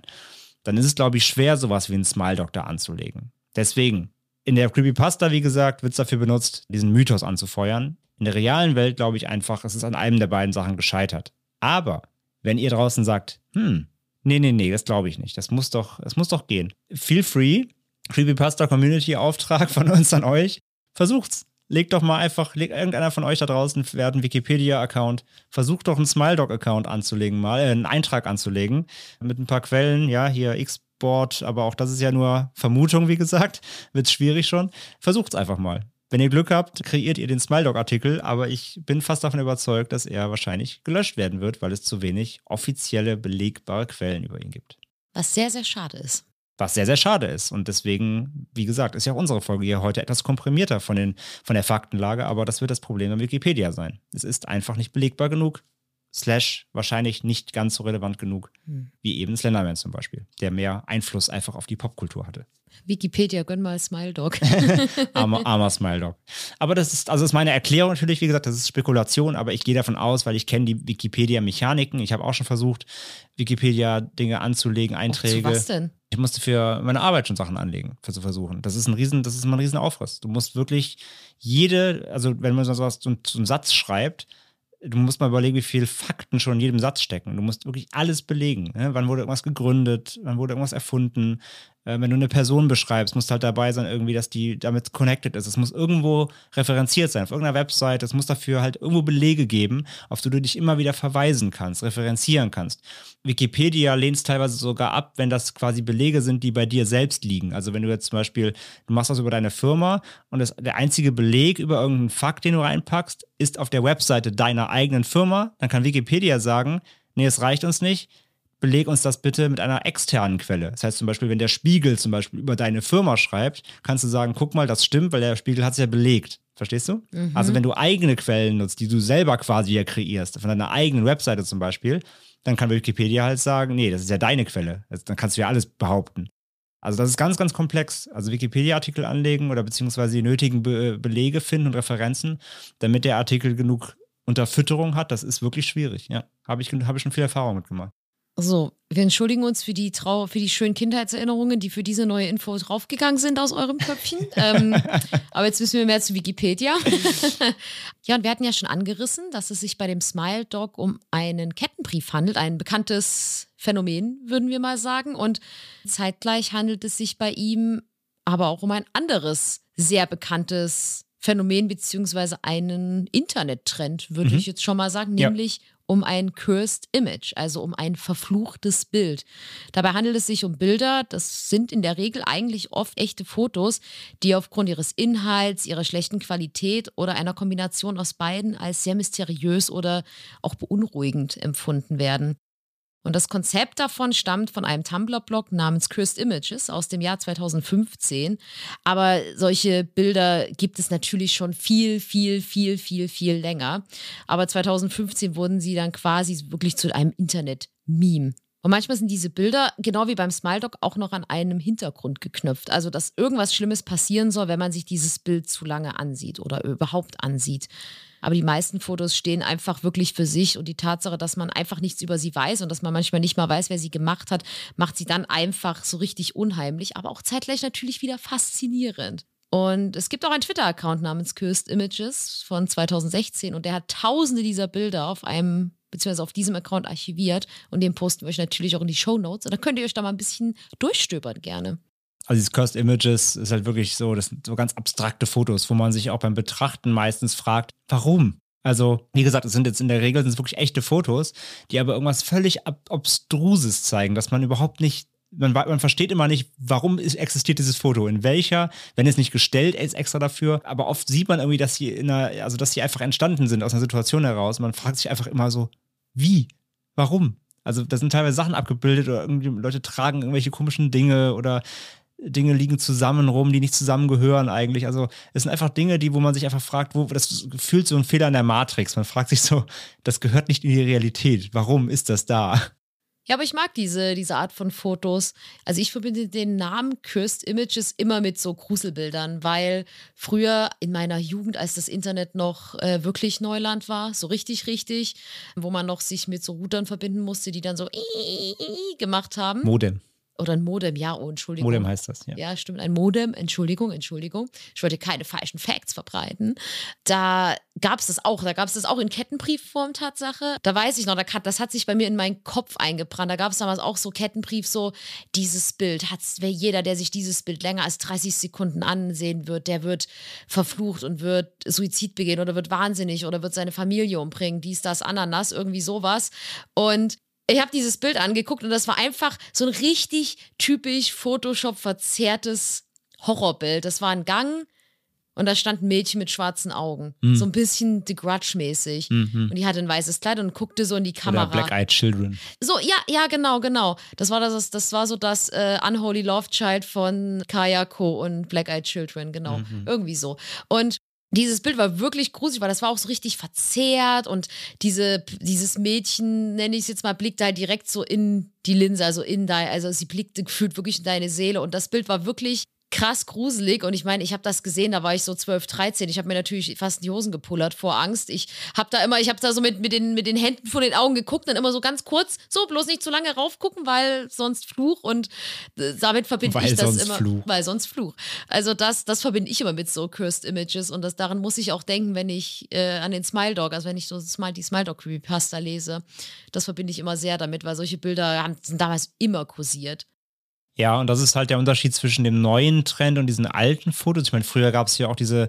dann ist es, glaube ich, schwer, sowas wie einen Smile da anzulegen. Deswegen, in der Creepypasta, wie gesagt, wird es dafür benutzt, diesen Mythos anzufeuern. In der realen Welt glaube ich einfach, es ist an einem der beiden Sachen gescheitert. Aber wenn ihr draußen sagt, hm, nee, nee, nee, das glaube ich nicht. Das muss doch, es muss doch gehen. Feel free. Creepypasta Community Auftrag von uns an euch. Versucht's. Legt doch mal einfach, legt irgendeiner von euch da draußen, wer einen Wikipedia-Account, versucht doch einen SmileDog-Account anzulegen, mal, äh, einen Eintrag anzulegen. Mit ein paar Quellen, ja, hier X-Board, aber auch das ist ja nur Vermutung, wie gesagt. Wird schwierig schon. Versucht's einfach mal. Wenn ihr Glück habt, kreiert ihr den SmileDog-Artikel, aber ich bin fast davon überzeugt, dass er wahrscheinlich gelöscht werden wird, weil es zu wenig offizielle, belegbare Quellen über ihn gibt. Was sehr, sehr schade ist. Was sehr, sehr schade ist. Und deswegen, wie gesagt, ist ja auch unsere Folge hier heute etwas komprimierter von, den, von der Faktenlage, aber das wird das Problem an Wikipedia sein. Es ist einfach nicht belegbar genug, slash wahrscheinlich nicht ganz so relevant genug, wie eben Slenderman zum Beispiel, der mehr Einfluss einfach auf die Popkultur hatte. Wikipedia, gönn mal Smile Dog. armer, armer Smile Dog. Aber das ist, also ist meine Erklärung natürlich, wie gesagt, das ist Spekulation, aber ich gehe davon aus, weil ich kenne die Wikipedia-Mechaniken. Ich habe auch schon versucht, Wikipedia-Dinge anzulegen, Einträge. Zu was denn? Ich musste für meine Arbeit schon Sachen anlegen, für zu versuchen. Das ist ein riesen, das ist mal ein riesen. Du musst wirklich jede, also wenn man so, was, so einen Satz schreibt, du musst mal überlegen, wie viele Fakten schon in jedem Satz stecken. Du musst wirklich alles belegen. Ne? Wann wurde irgendwas gegründet? Wann wurde irgendwas erfunden? Äh, wenn du eine Person beschreibst, muss halt dabei sein, irgendwie, dass die damit connected ist. Es muss irgendwo referenziert sein, auf irgendeiner Website. Es muss dafür halt irgendwo Belege geben, auf die du dich immer wieder verweisen kannst, referenzieren kannst. Wikipedia lehnt es teilweise sogar ab, wenn das quasi Belege sind, die bei dir selbst liegen. Also wenn du jetzt zum Beispiel, du machst das über deine Firma und das, der einzige Beleg über irgendeinen Fakt, den du reinpackst, ist auf der Webseite deiner eigenen Firma, dann kann Wikipedia sagen, nee, es reicht uns nicht, beleg uns das bitte mit einer externen Quelle. Das heißt zum Beispiel, wenn der Spiegel zum Beispiel über deine Firma schreibt, kannst du sagen, guck mal, das stimmt, weil der Spiegel hat es ja belegt. Verstehst du? Mhm. Also wenn du eigene Quellen nutzt, die du selber quasi ja kreierst, von deiner eigenen Webseite zum Beispiel, dann kann Wikipedia halt sagen, nee, das ist ja deine Quelle. dann kannst du ja alles behaupten. Also das ist ganz, ganz komplex. Also Wikipedia-Artikel anlegen oder beziehungsweise die nötigen Be Belege finden und Referenzen, damit der Artikel genug Unterfütterung hat, das ist wirklich schwierig. Ja, habe ich, hab ich schon viel Erfahrung mitgemacht. So, wir entschuldigen uns für die Trau für die schönen Kindheitserinnerungen, die für diese neue Info draufgegangen sind aus eurem Köpfchen. ähm, aber jetzt müssen wir mehr zu Wikipedia. ja, und wir hatten ja schon angerissen, dass es sich bei dem Smile Dog um einen Kettenbrief handelt, ein bekanntes Phänomen, würden wir mal sagen. Und zeitgleich handelt es sich bei ihm aber auch um ein anderes sehr bekanntes Phänomen beziehungsweise einen Internettrend, würde mhm. ich jetzt schon mal sagen, nämlich ja um ein Cursed Image, also um ein verfluchtes Bild. Dabei handelt es sich um Bilder, das sind in der Regel eigentlich oft echte Fotos, die aufgrund ihres Inhalts, ihrer schlechten Qualität oder einer Kombination aus beiden als sehr mysteriös oder auch beunruhigend empfunden werden. Und das Konzept davon stammt von einem Tumblr-Blog namens Cursed Images aus dem Jahr 2015. Aber solche Bilder gibt es natürlich schon viel, viel, viel, viel, viel länger. Aber 2015 wurden sie dann quasi wirklich zu einem Internet-Meme. Und manchmal sind diese Bilder, genau wie beim Smile Dog, auch noch an einem Hintergrund geknüpft. Also, dass irgendwas Schlimmes passieren soll, wenn man sich dieses Bild zu lange ansieht oder überhaupt ansieht. Aber die meisten Fotos stehen einfach wirklich für sich und die Tatsache, dass man einfach nichts über sie weiß und dass man manchmal nicht mal weiß, wer sie gemacht hat, macht sie dann einfach so richtig unheimlich, aber auch zeitgleich natürlich wieder faszinierend. Und es gibt auch einen Twitter-Account namens Cursed Images von 2016 und der hat tausende dieser Bilder auf einem beziehungsweise auf diesem Account archiviert und den posten wir euch natürlich auch in die Show Notes. Und dann könnt ihr euch da mal ein bisschen durchstöbern gerne. Also dieses Cursed Images ist halt wirklich so, das sind so ganz abstrakte Fotos, wo man sich auch beim Betrachten meistens fragt, warum? Also, wie gesagt, es sind jetzt in der Regel sind wirklich echte Fotos, die aber irgendwas völlig Ab Obstruses zeigen, dass man überhaupt nicht man, man, versteht immer nicht, warum ist, existiert dieses Foto, in welcher, wenn es nicht gestellt ist extra dafür, aber oft sieht man irgendwie, dass sie in einer, also dass sie einfach entstanden sind aus einer Situation heraus. Man fragt sich einfach immer so, wie? Warum? Also da sind teilweise Sachen abgebildet oder irgendwie Leute tragen irgendwelche komischen Dinge oder Dinge liegen zusammen rum, die nicht zusammengehören eigentlich. Also es sind einfach Dinge, die, wo man sich einfach fragt, wo das fühlt so ein Fehler in der Matrix. Man fragt sich so, das gehört nicht in die Realität. Warum ist das da? Ja, aber ich mag diese, diese Art von Fotos. Also ich verbinde den Namen Cursed Images immer mit so Gruselbildern, weil früher in meiner Jugend, als das Internet noch äh, wirklich Neuland war, so richtig, richtig, wo man noch sich mit so Routern verbinden musste, die dann so gemacht haben. Modem. Oder ein Modem, ja, oh, Entschuldigung. Modem heißt das, ja. Ja, stimmt, ein Modem, Entschuldigung, Entschuldigung. Ich wollte keine falschen Facts verbreiten. Da gab es das auch, da gab es das auch in Kettenbriefform Tatsache. Da weiß ich noch, das hat sich bei mir in meinen Kopf eingebrannt. Da gab es damals auch so Kettenbrief, so dieses Bild hat jeder, der sich dieses Bild länger als 30 Sekunden ansehen wird, der wird verflucht und wird Suizid begehen oder wird wahnsinnig oder wird seine Familie umbringen, dies, das, Ananas, irgendwie sowas. Und ich habe dieses Bild angeguckt und das war einfach so ein richtig typisch Photoshop verzerrtes Horrorbild. Das war ein Gang und da stand ein Mädchen mit schwarzen Augen. Mhm. So ein bisschen The Grudge-mäßig. Mhm. Und die hatte ein weißes Kleid und guckte so in die Kamera. Oder Black-Eyed Children. So, ja, ja, genau, genau. Das war das, das war so das äh, Unholy Love Child von Kayako und Black-Eyed Children, genau. Mhm. Irgendwie so. Und dieses Bild war wirklich gruselig, weil das war auch so richtig verzerrt und diese, dieses Mädchen, nenne ich es jetzt mal, blickte halt direkt so in die Linse, also in dein, also sie blickte gefühlt wirklich in deine Seele und das Bild war wirklich krass gruselig. Und ich meine, ich habe das gesehen, da war ich so 12, 13. Ich habe mir natürlich fast die Hosen gepullert vor Angst. Ich habe da immer, ich habe da so mit, mit, den, mit den Händen vor den Augen geguckt, dann immer so ganz kurz, so bloß nicht zu lange raufgucken, weil sonst Fluch. Und äh, damit verbinde Weil ich das immer. Fluch. Weil sonst Fluch. Also das, das verbinde ich immer mit so Cursed Images. Und das, daran muss ich auch denken, wenn ich äh, an den Smile Dog, also wenn ich so Smile, die Smile Dog Creepypasta lese. Das verbinde ich immer sehr damit, weil solche Bilder haben, sind damals immer kursiert. Ja, und das ist halt der Unterschied zwischen dem neuen Trend und diesen alten Fotos. Ich meine, früher gab es ja auch diese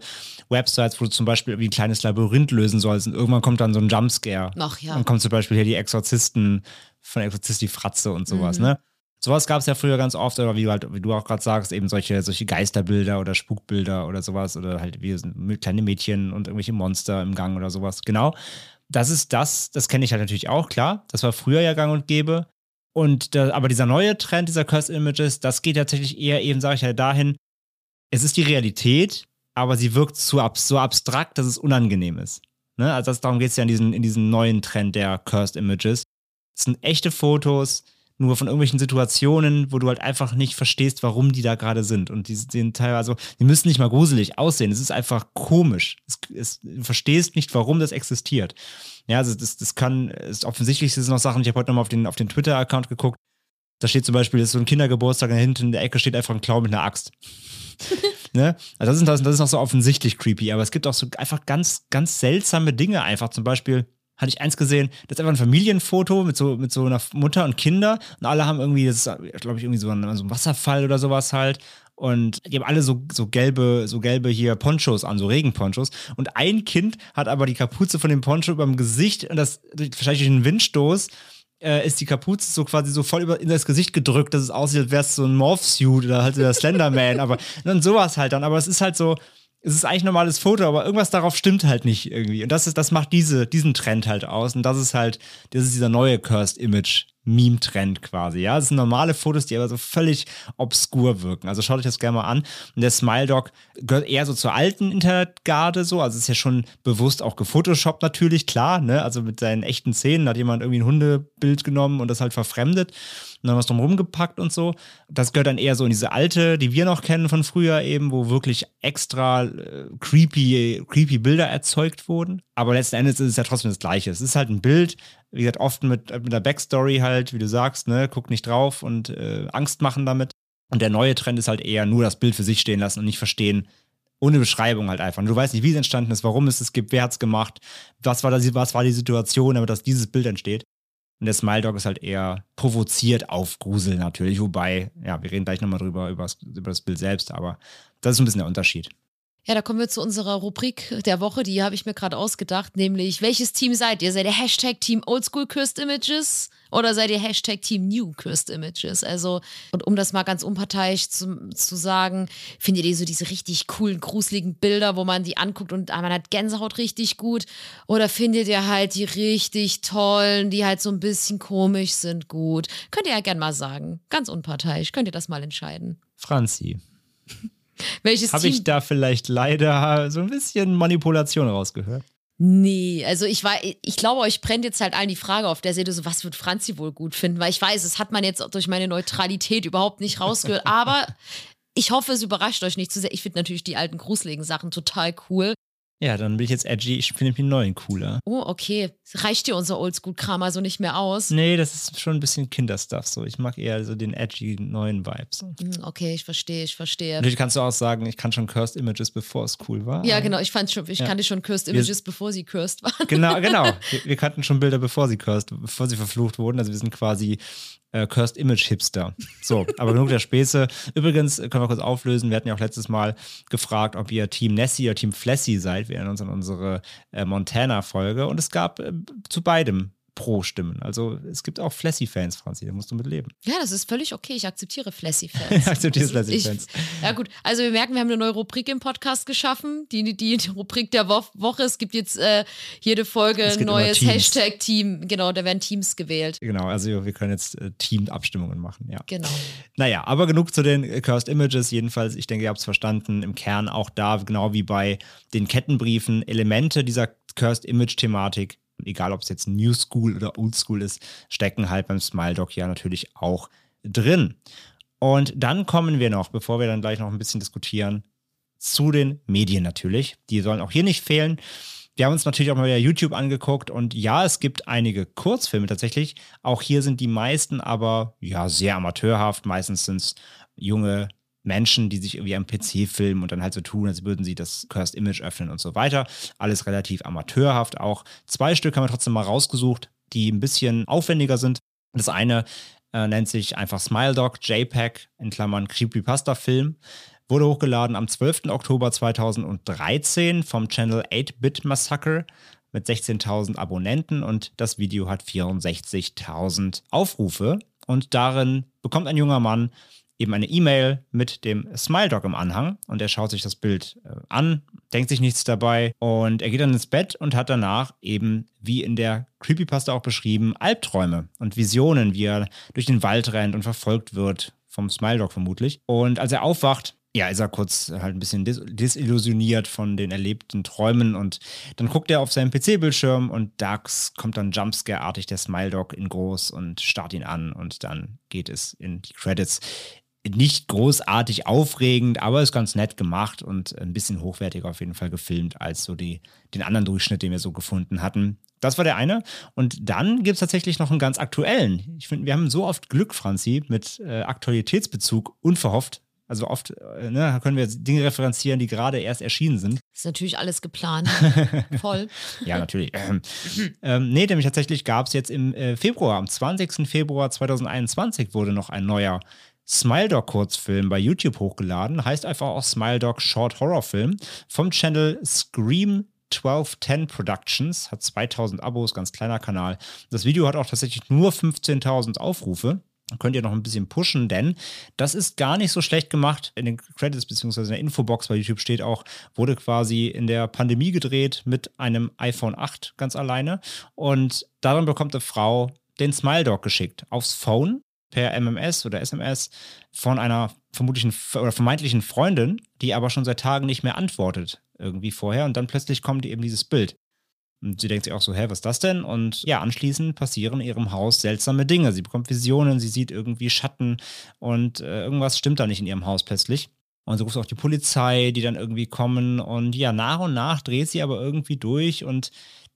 Websites, wo du zum Beispiel irgendwie ein kleines Labyrinth lösen sollst und irgendwann kommt dann so ein Jumpscare. Ach ja. Dann kommt zum Beispiel hier die Exorzisten von Exorzist die Fratze und sowas, Mhm. ne? Sowas gab es ja früher ganz oft, oder wie du, halt, wie du auch gerade sagst, eben solche, solche Geisterbilder oder Spukbilder oder sowas, oder halt wie kleine Mädchen und irgendwelche Monster im Gang oder sowas. Genau. Das ist das, das kenne ich halt natürlich auch, klar. Das war früher ja gang und gäbe. Und da, aber dieser neue Trend dieser Cursed Images, das geht tatsächlich eher eben, sage ich ja, dahin, es ist die Realität, aber sie wirkt so, ab, so abstrakt, dass es unangenehm ist. Ne? Also das, darum geht es ja in diesen, in diesen neuen Trend der Cursed Images. Es sind echte Fotos, nur von irgendwelchen Situationen, wo du halt einfach nicht verstehst, warum die da gerade sind. Und die sind teilweise, die müssen nicht mal gruselig aussehen. Es ist einfach komisch. Es, es, du verstehst nicht, warum das existiert. Ja, also das, das kann, ist offensichtlich sind noch Sachen, ich habe heute nochmal auf den, auf den Twitter-Account geguckt. Da steht zum Beispiel, das ist so ein Kindergeburtstag, da hinten in der Ecke steht einfach ein Clown mit einer Axt. ne? Also das, ist, das, das ist noch so offensichtlich creepy, aber es gibt auch so einfach ganz, ganz seltsame Dinge einfach. Zum Beispiel hatte ich eins gesehen, das ist einfach ein Familienfoto mit so, mit so einer Mutter und Kinder und alle haben irgendwie, das ist, glaube ich, irgendwie so ein, so ein Wasserfall oder sowas halt. Und die haben alle so, so gelbe, so gelbe hier Ponchos an, so Regenponchos. Und ein Kind hat aber die Kapuze von dem Poncho über dem Gesicht und das wahrscheinlich durch einen Windstoß äh, ist die Kapuze so quasi so voll über, in das Gesicht gedrückt, dass es aussieht, als wäre es so ein Morph-Suit oder halt so der Slenderman. aber dann sowas halt dann. Aber es ist halt so, es ist eigentlich ein normales Foto, aber irgendwas darauf stimmt halt nicht irgendwie. Und das ist, das macht diese, diesen Trend halt aus. Und das ist halt, das ist dieser neue Cursed Image. Meme-Trend quasi, ja. Das sind normale Fotos, die aber so völlig obskur wirken. Also schaut euch das gerne mal an. Und der Smile Dog gehört eher so zur alten Internetgarde so. Also ist ja schon bewusst auch gefotoshoppt natürlich, klar, ne? Also mit seinen echten Szenen hat jemand irgendwie ein Hundebild genommen und das halt verfremdet und dann was drum rumgepackt und so. Das gehört dann eher so in diese alte, die wir noch kennen von früher eben, wo wirklich extra äh, creepy, creepy Bilder erzeugt wurden. Aber letzten Endes ist es ja trotzdem das Gleiche. Es ist halt ein Bild, wie gesagt, oft mit, mit der Backstory halt, wie du sagst, ne, guck nicht drauf und äh, Angst machen damit. Und der neue Trend ist halt eher nur das Bild für sich stehen lassen und nicht verstehen, ohne Beschreibung halt einfach. Und du weißt nicht, wie es entstanden ist, warum es es gibt, wer hat es gemacht, was war, das, was war die Situation, damit dass dieses Bild entsteht. Und der Smile Dog ist halt eher provoziert auf Grusel natürlich, wobei, ja, wir reden gleich nochmal drüber, über das, über das Bild selbst, aber das ist ein bisschen der Unterschied. Ja, da kommen wir zu unserer Rubrik der Woche, die habe ich mir gerade ausgedacht, nämlich welches Team seid ihr? Seid ihr Hashtag Team Oldschool Cursed Images oder seid ihr Hashtag Team New Cursed Images? Also, und um das mal ganz unparteiisch zu, zu sagen, findet ihr so diese richtig coolen, gruseligen Bilder, wo man die anguckt und ah, man hat Gänsehaut richtig gut? Oder findet ihr halt die richtig tollen, die halt so ein bisschen komisch sind, gut? Könnt ihr ja gerne mal sagen. Ganz unparteiisch. Könnt ihr das mal entscheiden. Franzi, Welches habe ich da vielleicht leider so ein bisschen Manipulation rausgehört? Nee, also ich war, ich glaube, euch brennt jetzt halt allen die Frage auf der Seite, so was wird Franzi wohl gut finden, weil ich weiß, es hat man jetzt durch meine Neutralität überhaupt nicht rausgehört, aber ich hoffe, es überrascht euch nicht zu sehr. Ich finde natürlich die alten gruseligen Sachen total cool. Ja, dann bin ich jetzt edgy, ich finde den neuen cooler. Oh, okay. Reicht dir unser Oldschool-Kram also nicht mehr aus? Nee, das ist schon ein bisschen Kinderstuff so. Ich mag eher so den edgy neuen Vibes. Hm, Okay, ich verstehe, ich verstehe. Natürlich kannst du auch sagen, ich kann schon Cursed Images, bevor es cool war. Ja, genau, ich fand schon, ich Ja. kannte schon Cursed Wir- Images, bevor sie cursed waren. Genau, genau. Wir, wir kannten schon Bilder, bevor sie cursed, bevor sie verflucht wurden. Also wir sind quasi äh, Cursed Image Hipster. So, aber genug der Späße. Übrigens äh, können wir kurz auflösen. Wir hatten ja auch letztes Mal gefragt, ob ihr Team Nessie oder Team Flessy seid. Wir erinnern uns an unsere äh, Montana-Folge. Und es gab äh, zu beidem Pro-Stimmen. Also es gibt auch Flessy-Fans, Franzi. Da musst du mit leben. Ja, das ist völlig okay. Ich akzeptiere. Akzeptierst Ich- Flashy-Fans. Ja, gut. Also, wir merken, wir haben eine neue Rubrik im Podcast geschaffen. Die, die, Rubrik der Wo Woche. Es gibt jetzt äh, jede Folge ein neues. Hashtag-Team. Genau, da werden Teams gewählt. Genau, also wir können jetzt äh, Team-Abstimmungen machen, ja. Genau. Naja, aber genug zu den äh, Cursed Images. Jedenfalls, ich denke, ihr habt es verstanden. Im Kern auch da, genau wie bei den Kettenbriefen, Elemente dieser Cursed Image-Thematik, egal ob es jetzt New School oder Old School ist, stecken halt beim Smile Dog ja natürlich auch drin. Und dann kommen wir noch, bevor wir dann gleich noch ein bisschen diskutieren, zu den Medien natürlich. Die sollen auch hier nicht fehlen. Wir haben uns natürlich auch mal wieder YouTube angeguckt und ja, es gibt einige Kurzfilme tatsächlich. Auch hier sind die meisten aber ja sehr amateurhaft. Meistens sind es junge Menschen, die sich irgendwie am PC filmen und dann halt so tun, als würden sie das Cursed Image öffnen und so weiter. Alles relativ amateurhaft auch. Zwei Stück haben wir trotzdem mal rausgesucht, die ein bisschen aufwendiger sind. Das eine äh, nennt sich einfach Smile Dog JPEG in Klammern Creepypasta Film. Wurde hochgeladen am 12. Oktober 2013 vom Channel 8-Bit Massacre mit 16.000 Abonnenten und das Video hat 64.000 Aufrufe. Und darin bekommt ein junger Mann eben eine E-Mail mit dem Smile Dog im Anhang und er schaut sich das Bild äh, an, denkt sich nichts dabei und er geht dann ins Bett und hat danach eben, wie in der Creepypasta auch beschrieben, Albträume und Visionen, wie er durch den Wald rennt und verfolgt wird vom Smile Dog vermutlich. Und als er aufwacht, ja, ist er kurz halt ein bisschen dis disillusioniert von den erlebten Träumen und dann guckt er auf seinen PC-Bildschirm und da kommt dann Jumpscare-artig der Smile Dog in groß und starrt ihn an und dann geht es in die Credits nicht großartig aufregend, aber ist ganz nett gemacht und ein bisschen hochwertiger auf jeden Fall gefilmt als so die, den anderen Durchschnitt, den wir so gefunden hatten. Das war der eine. Und dann gibt es tatsächlich noch einen ganz aktuellen. Ich finde, wir haben so oft Glück, Franzi, mit äh, Aktualitätsbezug, unverhofft. Also oft äh, ne, können wir Dinge referenzieren, die gerade erst erschienen sind. Ist natürlich alles geplant. Voll. ja, natürlich. Ähm, nee, nämlich tatsächlich gab es jetzt im äh, Februar, am 20. Februar 2021 wurde noch ein neuer Smile Dog Kurzfilm bei YouTube hochgeladen. Heißt einfach auch Smile Dog Short Horror Film vom Channel Scream 1210 Productions. Hat 2000 Abos, ganz kleiner Kanal. Das Video hat auch tatsächlich nur 15.000 Aufrufe. Könnt ihr noch ein bisschen pushen, denn das ist gar nicht so schlecht gemacht. In den Credits bzw. in der Infobox bei YouTube steht auch, wurde quasi in der Pandemie gedreht mit einem iPhone 8 ganz alleine. Und darin bekommt eine Frau den Smile Dog geschickt aufs Phone per MMS oder SMS von einer vermutlichen oder vermeintlichen Freundin, die aber schon seit Tagen nicht mehr antwortet irgendwie vorher und dann plötzlich kommt eben dieses Bild. Und sie denkt sich auch so, hä, was ist das denn? Und ja, anschließend passieren in ihrem Haus seltsame Dinge. Sie bekommt Visionen, sie sieht irgendwie Schatten und äh, irgendwas stimmt da nicht in ihrem Haus plötzlich. Und sie ruft auch die Polizei, die dann irgendwie kommen. Und ja, nach und nach dreht sie aber irgendwie durch und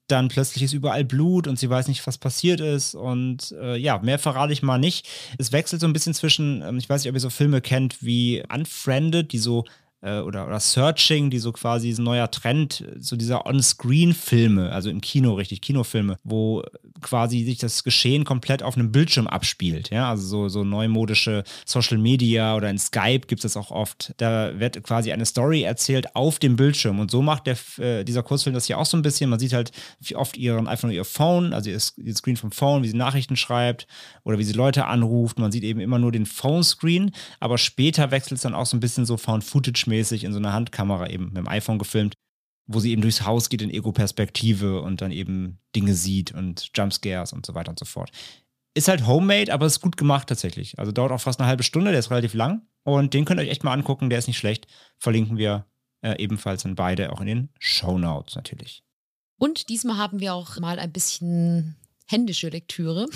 dann plötzlich ist überall Blut und sie weiß nicht, was passiert ist. Und äh, ja, mehr verrate ich mal nicht. Es wechselt so ein bisschen zwischen, ähm, ich weiß nicht, ob ihr so Filme kennt wie Unfriended, die so äh, oder, oder Searching, die so quasi ein neuer Trend, so dieser On-Screen-Filme, also im Kino, richtig, Kinofilme, wo quasi sich das Geschehen komplett auf einem Bildschirm abspielt. Ja, also so, so neumodische Social Media oder in Skype gibt es das auch oft. Da wird quasi eine Story erzählt auf dem Bildschirm. Und so macht der, äh, dieser Kurzfilm das hier auch so ein bisschen. Man sieht halt oft ihren, einfach nur ihr Phone, also ihr, ihr Screen vom Phone, wie sie Nachrichten schreibt oder wie sie Leute anruft. Man sieht eben immer nur den Phone-Screen, aber später wechselt es dann auch so ein bisschen so Found-Footage-mäßig in so einer Handkamera eben mit dem iPhone gefilmt wo sie eben durchs Haus geht in Ego-Perspektive und dann eben Dinge sieht und Jumpscares und so weiter und so fort. Ist halt homemade, aber ist gut gemacht tatsächlich. Also dauert auch fast eine halbe Stunde, der ist relativ lang. Und den könnt ihr euch echt mal angucken, der ist nicht schlecht. Verlinken wir äh, ebenfalls dann beide auch in den Show Notes natürlich. Und diesmal haben wir auch mal ein bisschen händische Lektüre.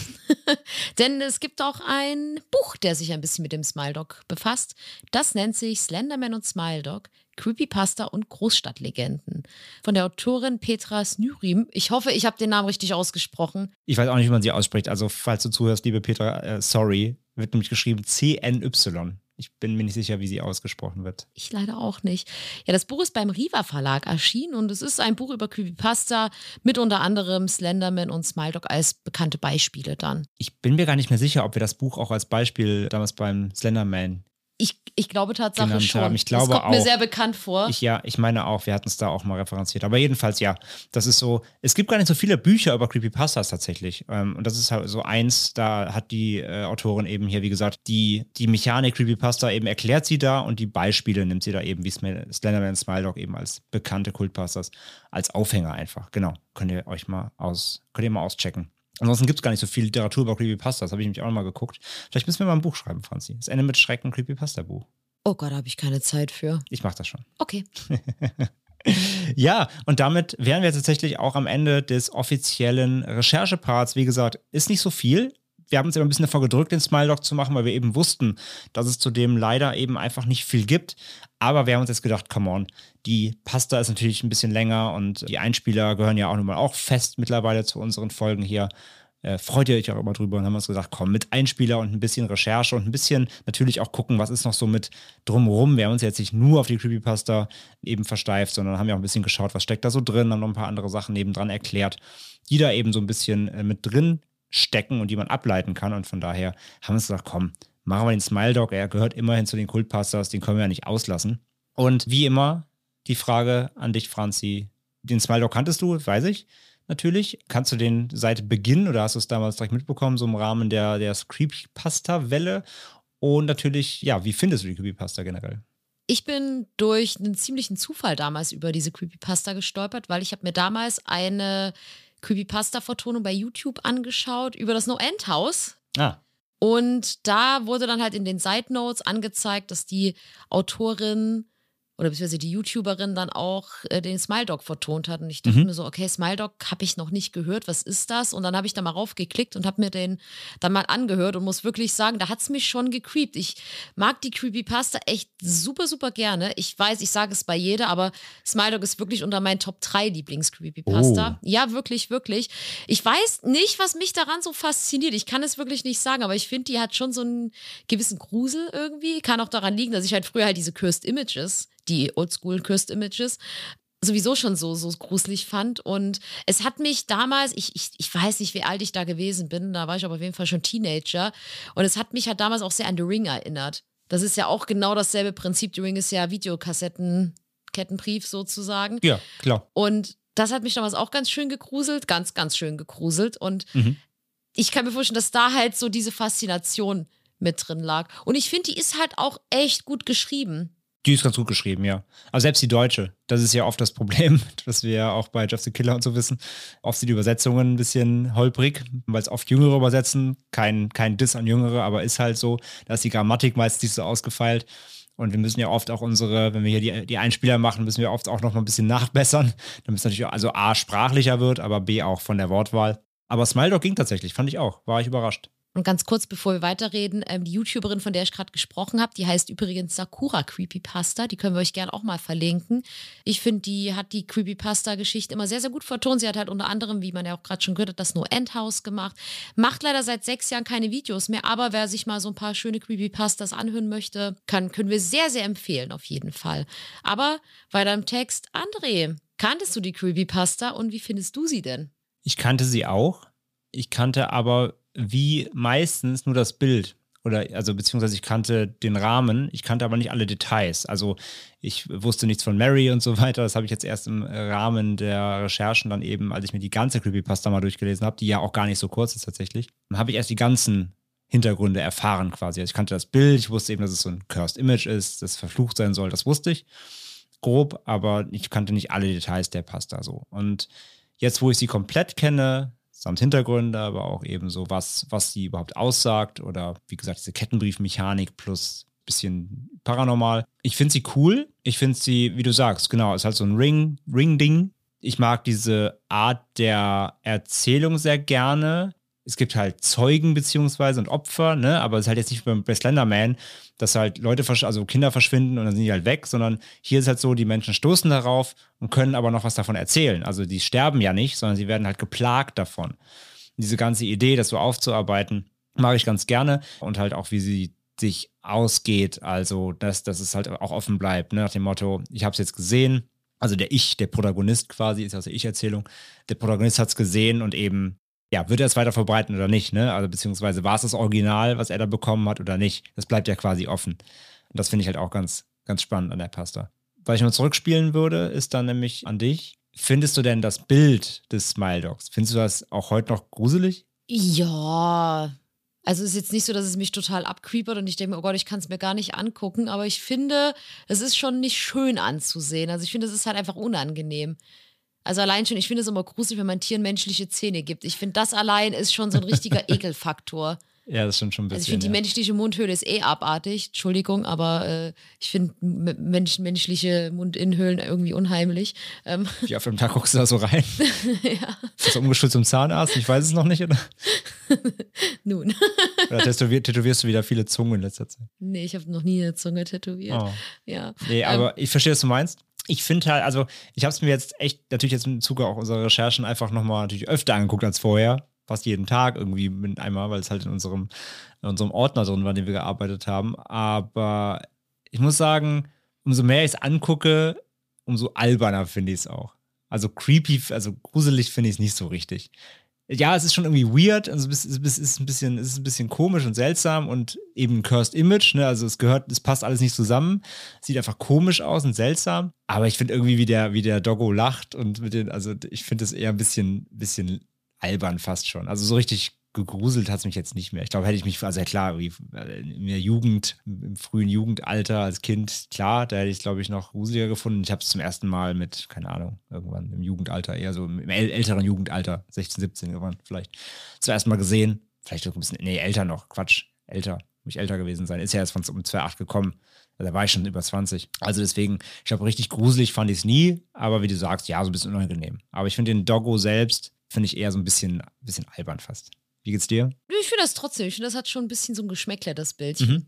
Denn es gibt auch ein Buch, der sich ein bisschen mit dem Smile Dog befasst. Das nennt sich Slenderman und Smile Dog. Creepypasta und Großstadtlegenden. Von der Autorin Petra Snyrim. Ich hoffe, ich habe den Namen richtig ausgesprochen. Ich weiß auch nicht, wie man sie ausspricht. Also, falls du zuhörst, liebe Petra, äh, sorry. Wird nämlich geschrieben C-N-Y. Ich bin mir nicht sicher, wie sie ausgesprochen wird. Ich leider auch nicht. Ja, das Buch ist beim Riva Verlag erschienen und es ist ein Buch über Creepypasta mit unter anderem Slenderman und Smiledog als bekannte Beispiele dann. Ich bin mir gar nicht mehr sicher, ob wir das Buch auch als Beispiel damals beim Slenderman ich, ich glaube Tatsache schon. Haben. Ich glaube das kommt auch, mir sehr bekannt vor. Ich, ja, ich meine auch, wir hatten es da auch mal referenziert. Aber jedenfalls, ja, das ist so, es gibt gar nicht so viele Bücher über Creepypastas tatsächlich. Ähm, und das ist halt so eins, da hat die äh, Autorin eben hier, wie gesagt, die, die Mechanik Creepypasta eben erklärt sie da und die Beispiele nimmt sie da eben, wie Slenderman Smile Dog eben als bekannte Kultpastas, als Aufhänger einfach. Genau. Könnt ihr euch mal aus, könnt ihr mal auschecken. Ansonsten gibt es gar nicht so viel Literatur über Creepypasta. Das habe ich nämlich auch noch mal geguckt. Vielleicht müssen wir mal ein Buch schreiben, Franzi. Das Ende mit Schrecken Creepypasta-Buch. Oh Gott, da habe ich keine Zeit für. Ich mache das schon. Okay. ja, und damit wären wir tatsächlich auch am Ende des offiziellen Rechercheparts. Wie gesagt, ist nicht so viel. Wir haben uns immer ein bisschen davor gedrückt, den Smile Dog zu machen, weil wir eben wussten, dass es zudem leider eben einfach nicht viel gibt. Aber wir haben uns jetzt gedacht, come on, die Pasta ist natürlich ein bisschen länger und die Einspieler gehören ja auch nun mal auch fest mittlerweile zu unseren Folgen hier. Äh, freut ihr euch auch immer drüber und haben uns gesagt, komm, mit Einspieler und ein bisschen Recherche und ein bisschen natürlich auch gucken, was ist noch so mit drumherum. Wir haben uns jetzt nicht nur auf die Creepypasta eben versteift, sondern haben ja auch ein bisschen geschaut, was steckt da so drin, haben noch ein paar andere Sachen nebendran erklärt, die da eben so ein bisschen äh, mit drin stecken und die man ableiten kann. Und von daher haben wir uns gesagt, komm, machen wir den Smile Dog. Er gehört immerhin zu den Kultpastas, den können wir ja nicht auslassen. Und wie immer die Frage an dich, Franzi. Den Smile Dog kanntest du, weiß ich natürlich. Kannst du den seit Beginn oder hast du es damals direkt mitbekommen, so im Rahmen der, der Creepypasta-Welle? Und natürlich, ja, wie findest du die Creepypasta generell? Ich bin durch einen ziemlichen Zufall damals über diese Creepypasta gestolpert, weil ich habe mir damals eine Creepypasta-Vertonung bei YouTube angeschaut über das No-End-Haus. Ah. Und da wurde dann halt in den Side Notes angezeigt, dass die Autorin oder beziehungsweise die YouTuberin dann auch äh, den Smile Dog vertont hat. Und ich dachte mhm. mir so, okay, Smile Dog habe ich noch nicht gehört, was ist das? Und dann habe ich da mal raufgeklickt und habe mir den dann mal angehört und muss wirklich sagen, da hat es mich schon gecreept. Ich mag die Creepypasta echt super, super gerne. Ich weiß, ich sage es bei jeder, aber Smile Dog ist wirklich unter meinen Top 3 Lieblings-Creepypasta. Oh. Ja, wirklich, wirklich. Ich weiß nicht, was mich daran so fasziniert. Ich kann es wirklich nicht sagen, aber ich finde, die hat schon so einen gewissen Grusel irgendwie. Kann auch daran liegen, dass ich halt früher halt diese Cursed Images die Oldschool Cursed Images sowieso schon so, so gruselig fand. Und es hat mich damals, ich, ich, ich weiß nicht, wie alt ich da gewesen bin, da war ich aber auf jeden Fall schon Teenager. Und es hat mich halt damals auch sehr an The Ring erinnert. Das ist ja auch genau dasselbe Prinzip. The Ring ist ja Videokassetten, Kettenbrief sozusagen. Ja, klar. Und das hat mich damals auch ganz schön gegruselt, ganz, ganz schön gegruselt. Und mhm. ich kann mir vorstellen, dass da halt so diese Faszination mit drin lag. Und ich finde, die ist halt auch echt gut geschrieben. Die ist ganz gut geschrieben, ja. Aber selbst die deutsche, das ist ja oft das Problem, was wir ja auch bei Jeff the Killer und so wissen. Oft sind die Übersetzungen ein bisschen holprig, weil es oft Jüngere übersetzen. Kein, kein Diss an Jüngere, aber ist halt so. Da ist die Grammatik meistens nicht so ausgefeilt. Und wir müssen ja oft auch unsere, wenn wir hier die, die Einspieler machen, müssen wir oft auch noch mal ein bisschen nachbessern, damit es natürlich also A, sprachlicher wird, aber B, auch von der Wortwahl. Aber Smile Dog ging tatsächlich, fand ich auch. War ich überrascht. Und ganz kurz, bevor wir weiterreden, ähm, die YouTuberin, von der ich gerade gesprochen habe, die heißt übrigens Sakura Creepypasta. Die können wir euch gerne auch mal verlinken. Ich finde, die hat die Creepypasta-Geschichte immer sehr, sehr gut vertont. Sie hat halt unter anderem, wie man ja auch gerade schon gehört hat, das No End House gemacht. Macht leider seit sechs Jahren keine Videos mehr, aber wer sich mal so ein paar schöne Creepypastas anhören möchte, kann, können wir sehr, sehr empfehlen, auf jeden Fall. Aber weiter im Text. André, kanntest du die Creepypasta und wie findest du sie denn? Ich kannte sie auch. Ich kannte aber wie meistens nur das Bild. Oder, also, beziehungsweise ich kannte den Rahmen, ich kannte aber nicht alle Details. Also, ich wusste nichts von Mary und so weiter. Das habe ich jetzt erst im Rahmen der Recherchen dann eben, als ich mir die ganze Creepypasta mal durchgelesen habe, die ja auch gar nicht so kurz ist tatsächlich, dann habe ich erst die ganzen Hintergründe erfahren quasi. Also ich kannte das Bild, ich wusste eben, dass es so ein Cursed Image ist, das verflucht sein soll, das wusste ich grob, aber ich kannte nicht alle Details der Pasta so. Und jetzt, wo ich sie komplett kenne, samt Hintergründe, aber auch eben so, was, was sie überhaupt aussagt oder wie gesagt, diese Kettenbriefmechanik plus bisschen paranormal. Ich finde sie cool. Ich finde sie, wie du sagst, genau, ist halt so ein Ring, Ring-Ding. Ich mag diese Art der Erzählung sehr gerne es gibt halt Zeugen beziehungsweise und Opfer, ne? Aber es ist halt jetzt nicht bei Slenderman, dass halt Leute, also Kinder verschwinden und dann sind die halt weg, sondern hier ist halt so, die Menschen stoßen darauf und können aber noch was davon erzählen. Also die sterben ja nicht, sondern sie werden halt geplagt davon. diese ganze Idee, das so aufzuarbeiten, mag ich ganz gerne und halt auch, wie sie sich ausgeht, also dass, dass es halt auch offen bleibt, ne? nach dem Motto, ich habe es jetzt gesehen, also der Ich, der Protagonist quasi, ist also Ich-Erzählung, der Protagonist hat es gesehen und eben ja, wird er es weiter verbreiten oder nicht, ne? Also beziehungsweise war es das Original, was er da bekommen hat oder nicht? Das bleibt ja quasi offen. Und das finde ich halt auch ganz, ganz spannend an der Pasta. Was ich mal zurückspielen würde, ist dann nämlich an dich. Findest du denn das Bild des Smile Dogs? Findest du das auch heute noch gruselig? Ja. Also ist jetzt nicht so, dass es mich total abcreepert und ich denke mir, oh Gott, ich kann es mir gar nicht angucken, aber ich finde, es ist schon nicht schön anzusehen. Also ich finde, es ist halt einfach unangenehm. Also allein schon, ich finde es immer gruselig, wenn man Tieren menschliche Zähne gibt. Ich finde, das allein ist schon so ein richtiger Ekelfaktor. Ja, das stimmt schon ein Also ich bisschen. finde, die ja. menschliche Mundhöhle ist eh abartig. Entschuldigung, aber äh, ich finde Mensch, menschliche Mundinnenhöhlen irgendwie unheimlich. Ähm, Wie oft am Tag guckst du da so rein? ja, Ist umgeschult zum Zahnarzt? Ich weiß es noch nicht. Oder, nun. oder tätowier, tätowierst du wieder viele Zungen in letzter Zeit? nee, ich habe noch nie eine Zunge tätowiert. Oh. Ja. Nee, Ähm, aber ich verstehe, was du meinst. Ich finde halt, also ich habe es mir jetzt echt, natürlich jetzt im Zuge auch unserer Recherchen einfach nochmal natürlich öfter angeguckt als vorher. Fast jeden Tag irgendwie mit einmal, weil es halt in unserem, in unserem Ordner drin war, den wir gearbeitet haben. Aber ich muss sagen, umso mehr ich es angucke, umso alberner finde ich es auch. Also creepy, also gruselig finde ich es nicht so richtig. Ja, es ist schon irgendwie weird, also es ist, ein bisschen, ist ein bisschen komisch und seltsam und eben ein Cursed Image, ne? Also es gehört, es passt alles nicht zusammen. Sieht einfach komisch aus und seltsam. Aber ich finde irgendwie, wie der, wie der Doggo lacht und mit den, also ich finde es eher ein bisschen, bisschen albern fast schon. Also so richtig gegruselt hat es mich jetzt nicht mehr. Ich glaube, hätte ich mich, also ja klar, äh, in der Jugend, im frühen Jugendalter als Kind, klar, da hätte ich es, glaube ich, noch gruseliger gefunden. Ich habe es zum ersten Mal mit, keine Ahnung, irgendwann im Jugendalter, eher so im äl älteren Jugendalter, 16, 17 irgendwann vielleicht, zuerst mal gesehen. Vielleicht ein bisschen, nee, älter noch, Quatsch, älter, muss ich älter gewesen sein. Ist ja erst von um 2,8 gekommen. Da war ich schon über 20. Also deswegen, ich glaube, richtig gruselig fand ich es nie, aber wie du sagst, ja, so ein bisschen unangenehm. Aber ich finde den Doggo selbst, finde ich eher so ein bisschen, bisschen albern fast. Wie geht's dir? Ich finde das trotzdem, ich finde, das hat schon ein bisschen so ein Geschmäckler, das Bild. Mhm.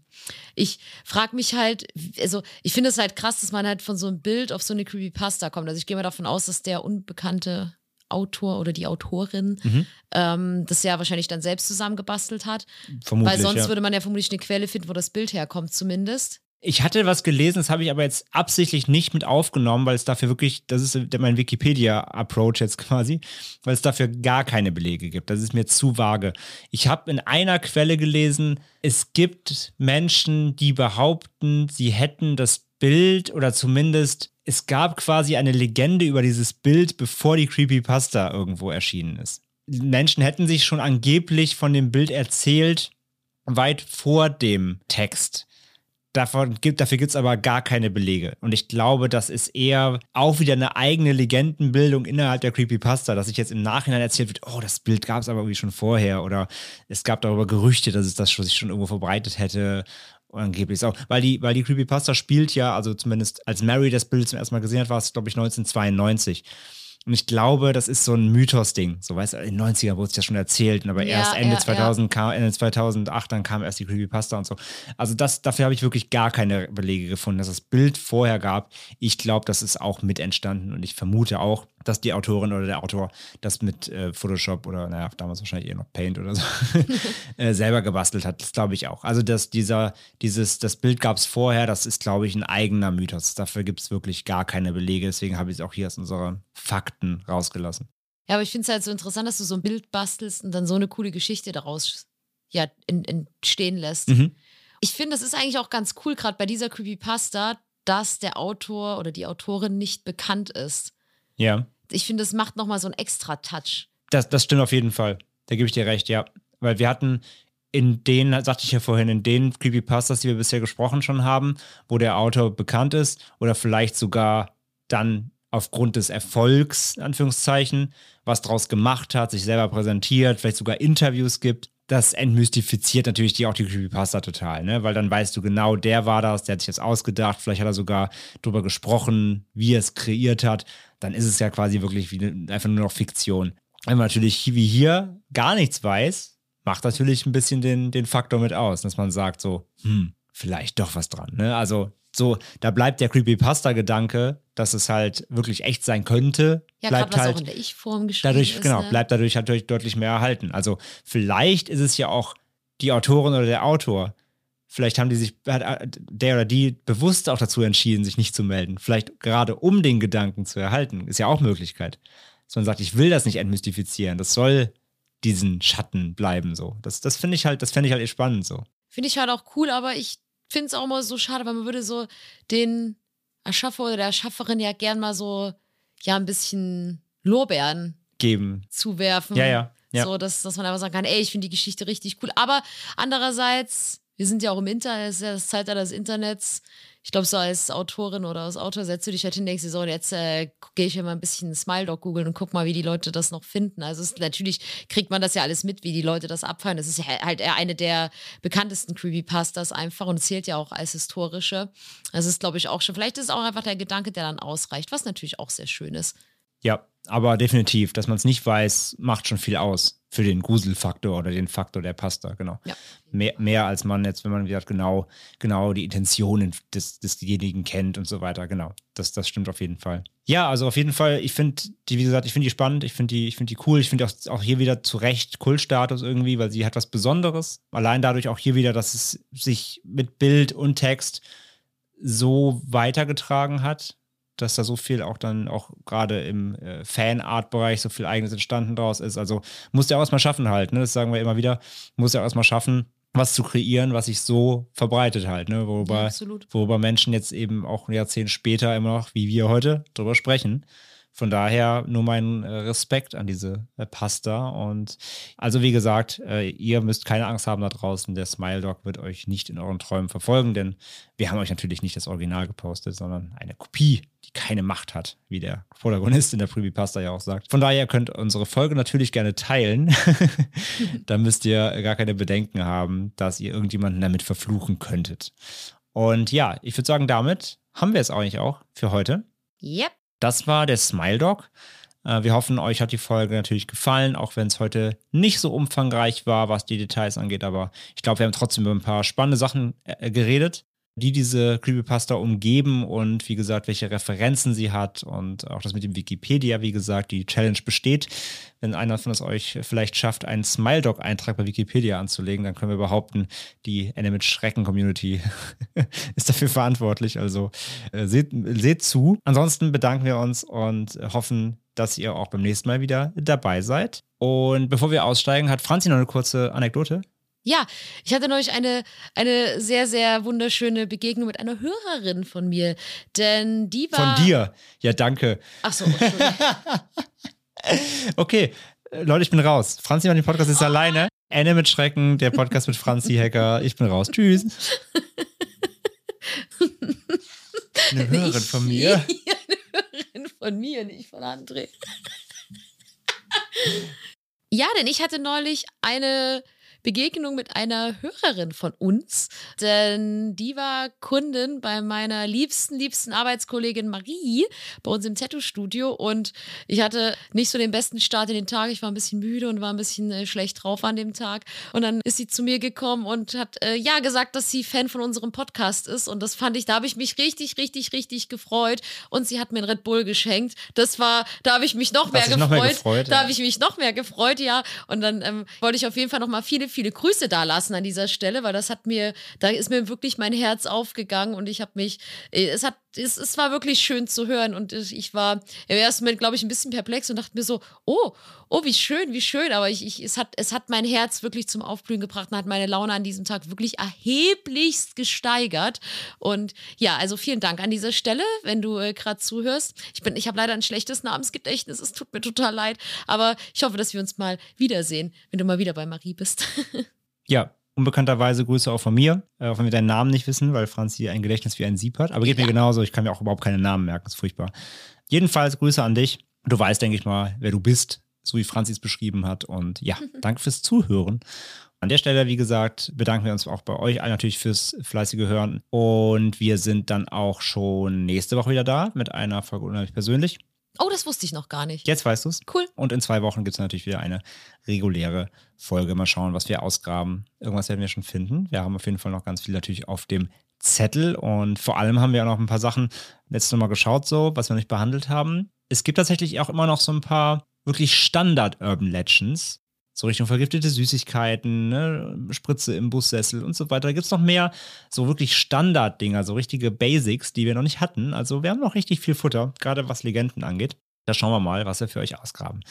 Ich frage mich halt, also ich finde es halt krass, dass man halt von so einem Bild auf so eine Creepypasta kommt. Also ich gehe mal davon aus, dass der unbekannte Autor oder die Autorin Mhm. ähm, das ja wahrscheinlich dann selbst zusammengebastelt hat. Vermutlich. Weil sonst ja. würde man ja vermutlich eine Quelle finden, wo das Bild herkommt, zumindest. Ich hatte was gelesen, das habe ich aber jetzt absichtlich nicht mit aufgenommen, weil es dafür wirklich, das ist mein Wikipedia-Approach jetzt quasi, weil es dafür gar keine Belege gibt. Das ist mir zu vage. Ich habe in einer Quelle gelesen, es gibt Menschen, die behaupten, sie hätten das Bild oder zumindest es gab quasi eine Legende über dieses Bild, bevor die Creepypasta irgendwo erschienen ist. Menschen hätten sich schon angeblich von dem Bild erzählt, weit vor dem Text. Davon gibt, dafür gibt es aber gar keine Belege. Und ich glaube, das ist eher auch wieder eine eigene Legendenbildung innerhalb der Creepypasta, dass sich jetzt im Nachhinein erzählt wird, oh, das Bild gab es aber irgendwie schon vorher oder es gab darüber Gerüchte, dass es das schon, sich schon irgendwo verbreitet hätte. Angeblich auch, weil die, weil die Creepypasta spielt ja, also zumindest als Mary das Bild zum ersten Mal gesehen hat, war es, glaube ich, 1992. Und ich glaube, das ist so ein Mythos-Ding. So, weißt du, in den 90ern wurde es ja schon erzählt, aber Ja, erst Ende ja, 2000 kam, Ende 2008, dann kam erst die Creepypasta und so. Also das, dafür habe ich wirklich gar keine Belege gefunden, dass es das Bild vorher gab. Ich glaube, das ist auch mit entstanden und ich vermute auch, dass die Autorin oder der Autor das mit äh, Photoshop oder, naja, damals wahrscheinlich eher noch Paint oder so, äh, selber gebastelt hat. Das glaube ich auch. Also, dass dieser, dieses, das Bild gab es vorher, das ist, glaube ich, ein eigener Mythos. Dafür gibt es wirklich gar keine Belege. Deswegen habe ich es auch hier aus unseren Fakten rausgelassen. Ja, aber ich finde es halt so interessant, dass du so ein Bild bastelst und dann so eine coole Geschichte daraus ja, entstehen lässt. Mhm. Ich finde, das ist eigentlich auch ganz cool, gerade bei dieser Creepypasta, dass der Autor oder die Autorin nicht bekannt ist. Ja. Ich finde, das macht nochmal so einen extra Touch. Das, das stimmt auf jeden Fall. Da gebe ich dir recht, ja. Weil wir hatten in den, sagte ich ja vorhin, in den Creepypastas, die wir bisher gesprochen schon haben, wo der Autor bekannt ist oder vielleicht sogar dann aufgrund des Erfolgs, in Anführungszeichen, was draus gemacht hat, sich selber präsentiert, vielleicht sogar Interviews gibt. Das entmystifiziert natürlich die auch die Creepypasta total, ne? Weil dann weißt du genau, der war das, der hat sich das ausgedacht, vielleicht hat er sogar drüber gesprochen, wie er es kreiert hat. Dann ist es ja quasi wirklich wie eine, einfach nur noch Fiktion. Wenn man natürlich wie hier gar nichts weiß, macht natürlich ein bisschen den, den Faktor mit aus, dass man sagt so, hm, vielleicht doch was dran. Ne? Also so, da bleibt der Creepypasta-Gedanke, dass es halt wirklich echt sein könnte, Ja, bleibt halt auch in der Ich-Form geschrieben dadurch, ist. genau, ne? bleibt dadurch natürlich deutlich mehr erhalten. Also vielleicht ist es ja auch die Autorin oder der Autor. Vielleicht haben die sich, hat der oder die bewusst auch dazu entschieden, sich nicht zu melden. Vielleicht gerade um den Gedanken zu erhalten. Ist ja auch Möglichkeit. Dass man sagt, ich will das nicht entmystifizieren. Das soll diesen Schatten bleiben so. Das, das finde ich halt, das fände ich halt spannend so. Finde ich halt auch cool, aber ich finde es auch immer so schade, weil man würde so den Erschaffer oder der Erschafferin ja gern mal so, ja, ein bisschen Lorbeeren Geben. zuwerfen. Ja, ja. ja. So, dass, dass man einfach sagen kann, ey, ich finde die Geschichte richtig cool. Aber andererseits Wir sind ja auch im Internet, es ist ja das Zeitalter des Internets. Ich glaube, so als Autorin oder als Autor setzt du dich halt hin, denkst du so, jetzt äh, gehe ich ja mal ein bisschen Smile Dog googeln und guck mal, wie die Leute das noch finden. Also es, natürlich kriegt man das ja alles mit, wie die Leute das abfallen. Das ist ja halt eher eine der bekanntesten Creepypastas einfach und zählt ja auch als historische. Das ist, glaube ich, auch schon. Vielleicht ist es auch einfach der Gedanke, der dann ausreicht, was natürlich auch sehr schön ist. Ja, aber definitiv, dass man es nicht weiß, macht schon viel aus für den Gruselfaktor oder den Faktor der Pasta, genau. Ja. Mehr, mehr als man jetzt, wenn man wieder genau, genau die Intentionen des, desjenigen kennt und so weiter, genau. Das, das stimmt auf jeden Fall. Ja, also auf jeden Fall, ich finde die, wie gesagt, ich finde die spannend, ich finde die, ich finde die cool, ich finde auch, auch hier wieder zu Recht Kultstatus irgendwie, weil sie hat was Besonderes. Allein dadurch auch hier wieder, dass es sich mit Bild und Text so weitergetragen hat dass da so viel auch dann auch gerade im äh, Fanart-Bereich so viel eigenes entstanden draus ist. Also muss ja auch erstmal schaffen halt, ne? Das sagen wir immer wieder, muss ja auch erstmal schaffen, was zu kreieren, was sich so verbreitet halt, ne? Worüber, Ja, absolut. worüber Menschen jetzt eben auch ein Jahrzehnt später immer noch, wie wir heute, drüber sprechen. Von daher nur mein äh, Respekt an diese äh, Pasta. Und also wie gesagt, äh, ihr müsst keine Angst haben da draußen. Der Smile Dog wird euch nicht in euren Träumen verfolgen, denn wir haben euch natürlich nicht das Original gepostet, sondern eine Kopie, die keine Macht hat, wie der Protagonist in der Preview Pasta ja auch sagt. Von daher könnt ihr unsere Folge natürlich gerne teilen. da müsst ihr gar keine Bedenken haben, dass ihr irgendjemanden damit verfluchen könntet. Und ja, ich würde sagen, damit haben wir es eigentlich auch für heute. Yep. Das war der Smile Dog. Äh, Wir hoffen, euch hat die Folge natürlich gefallen, auch wenn es heute nicht so umfangreich war, was die Details angeht. Aber ich glaube, wir haben trotzdem über ein paar spannende Sachen äh, geredet, die diese Creepypasta umgeben und wie gesagt, welche Referenzen sie hat und auch das mit dem Wikipedia, wie gesagt, die Challenge besteht. Wenn einer von euch vielleicht schafft, einen Smile Dog Eintrag bei Wikipedia anzulegen, dann können wir behaupten, die mit Schrecken Community ist dafür verantwortlich. Also äh, seht, seht zu. Ansonsten bedanken wir uns und hoffen, dass ihr auch beim nächsten Mal wieder dabei seid. Und bevor wir aussteigen, hat Franzi noch eine kurze Anekdote. Ja, ich hatte neulich eine, eine sehr, sehr wunderschöne Begegnung mit einer Hörerin von mir. Denn die war. Von dir. Ja, danke. Ach so, Entschuldigung. Okay, Leute, ich bin raus. Franzi macht den Podcast jetzt alleine. Anne mit Schrecken, der Podcast mit Franzi Hacker. Ich bin raus. Tschüss. Eine Hörerin von mir. Eine Hörerin von mir, nicht von André. Ja, denn ich hatte neulich eine Begegnung mit einer Hörerin von uns, denn die war Kundin bei meiner liebsten, liebsten Arbeitskollegin Marie bei uns im Tattoo-Studio und ich hatte nicht so den besten Start in den Tag. Ich war ein bisschen müde und war ein bisschen äh, schlecht drauf an dem Tag und dann ist sie zu mir gekommen und hat äh, ja gesagt, dass sie Fan von unserem Podcast ist und das fand ich, da habe ich mich richtig, richtig, richtig gefreut und sie hat mir einen Red Bull geschenkt. Das war, da habe ich mich noch mehr gefreut. noch mehr gefreut, da ja. habe ich mich noch mehr gefreut, ja. Und dann ähm, wollte ich auf jeden Fall noch mal viele, viele Grüße da lassen an dieser Stelle, weil das hat mir, da ist mir wirklich mein Herz aufgegangen und ich habe mich, äh, es hat, es, es war wirklich schön zu hören und ich war im ersten Moment, glaube ich, ein bisschen perplex und dachte mir so, oh, oh, wie schön, wie schön, aber ich, ich, es, hat, es hat mein Herz wirklich zum Aufblühen gebracht und hat meine Laune an diesem Tag wirklich erheblichst gesteigert. Und ja, also vielen Dank an dieser Stelle, wenn du äh, gerade zuhörst. Ich ich habe leider ein schlechtes Namensgedächtnis, es tut mir total leid, aber ich hoffe, dass wir uns mal wiedersehen, wenn du mal wieder bei Marie bist. Ja, unbekannterweise Grüße auch von mir, äh, auch wenn wir deinen Namen nicht wissen, weil Franzi ein Gedächtnis wie ein Sieb hat. Aber geht mir genauso, ich kann mir auch überhaupt keine Namen merken, ist furchtbar. Jedenfalls Grüße an dich. Du weißt, denke ich mal, wer du bist, so wie Franzi es beschrieben hat. Und ja, danke fürs Zuhören. An der Stelle, wie gesagt, bedanken wir uns auch bei euch allen natürlich fürs fleißige Hören. Und wir sind dann auch schon nächste Woche wieder da mit einer Folge unheimlich persönlich. Oh, das wusste ich noch gar nicht. Jetzt weißt du es. Cool. Und in zwei Wochen gibt es natürlich wieder eine reguläre Folge. Mal schauen, was wir ausgraben. Irgendwas werden wir schon finden. Wir haben auf jeden Fall noch ganz viel natürlich auf dem Zettel. Und vor allem haben wir auch noch ein paar Sachen letztes Mal geschaut, so, was wir nicht behandelt haben. Es gibt tatsächlich auch immer noch so ein paar wirklich Standard-Urban Legends. So Richtung vergiftete Süßigkeiten, ne? Spritze im Bussessel und so weiter. Da gibt es noch mehr so wirklich Standarddinger, so richtige Basics, die wir noch nicht hatten. Also wir haben noch richtig viel Futter, gerade was Legenden angeht. Da schauen wir mal, was wir für euch ausgraben.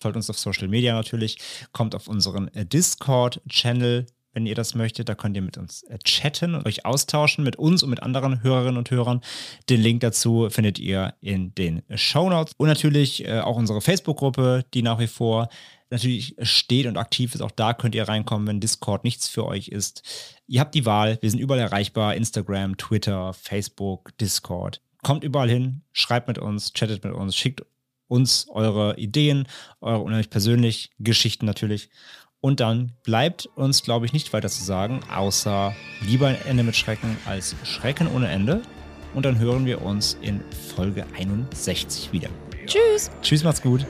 Folgt uns auf Social Media natürlich, kommt auf unseren äh, Discord-Channel, wenn ihr das möchtet. Da könnt ihr mit uns äh, chatten und euch austauschen, mit uns und mit anderen Hörerinnen und Hörern. Den Link dazu findet ihr in den Show Notes. Und natürlich äh, auch unsere Facebook-Gruppe, die nach wie vor natürlich steht und aktiv ist. Auch da könnt ihr reinkommen, wenn Discord nichts für euch ist. Ihr habt die Wahl. Wir sind überall erreichbar. Instagram, Twitter, Facebook, Discord. Kommt überall hin, schreibt mit uns, chattet mit uns, schickt uns eure Ideen, eure unheimlich persönlichen Geschichten natürlich. Und dann bleibt uns, glaube ich, nicht weiter zu sagen, außer lieber ein Ende mit Schrecken als Schrecken ohne Ende. Und dann hören wir uns in Folge 61 wieder. Tschüss. Tschüss, macht's gut.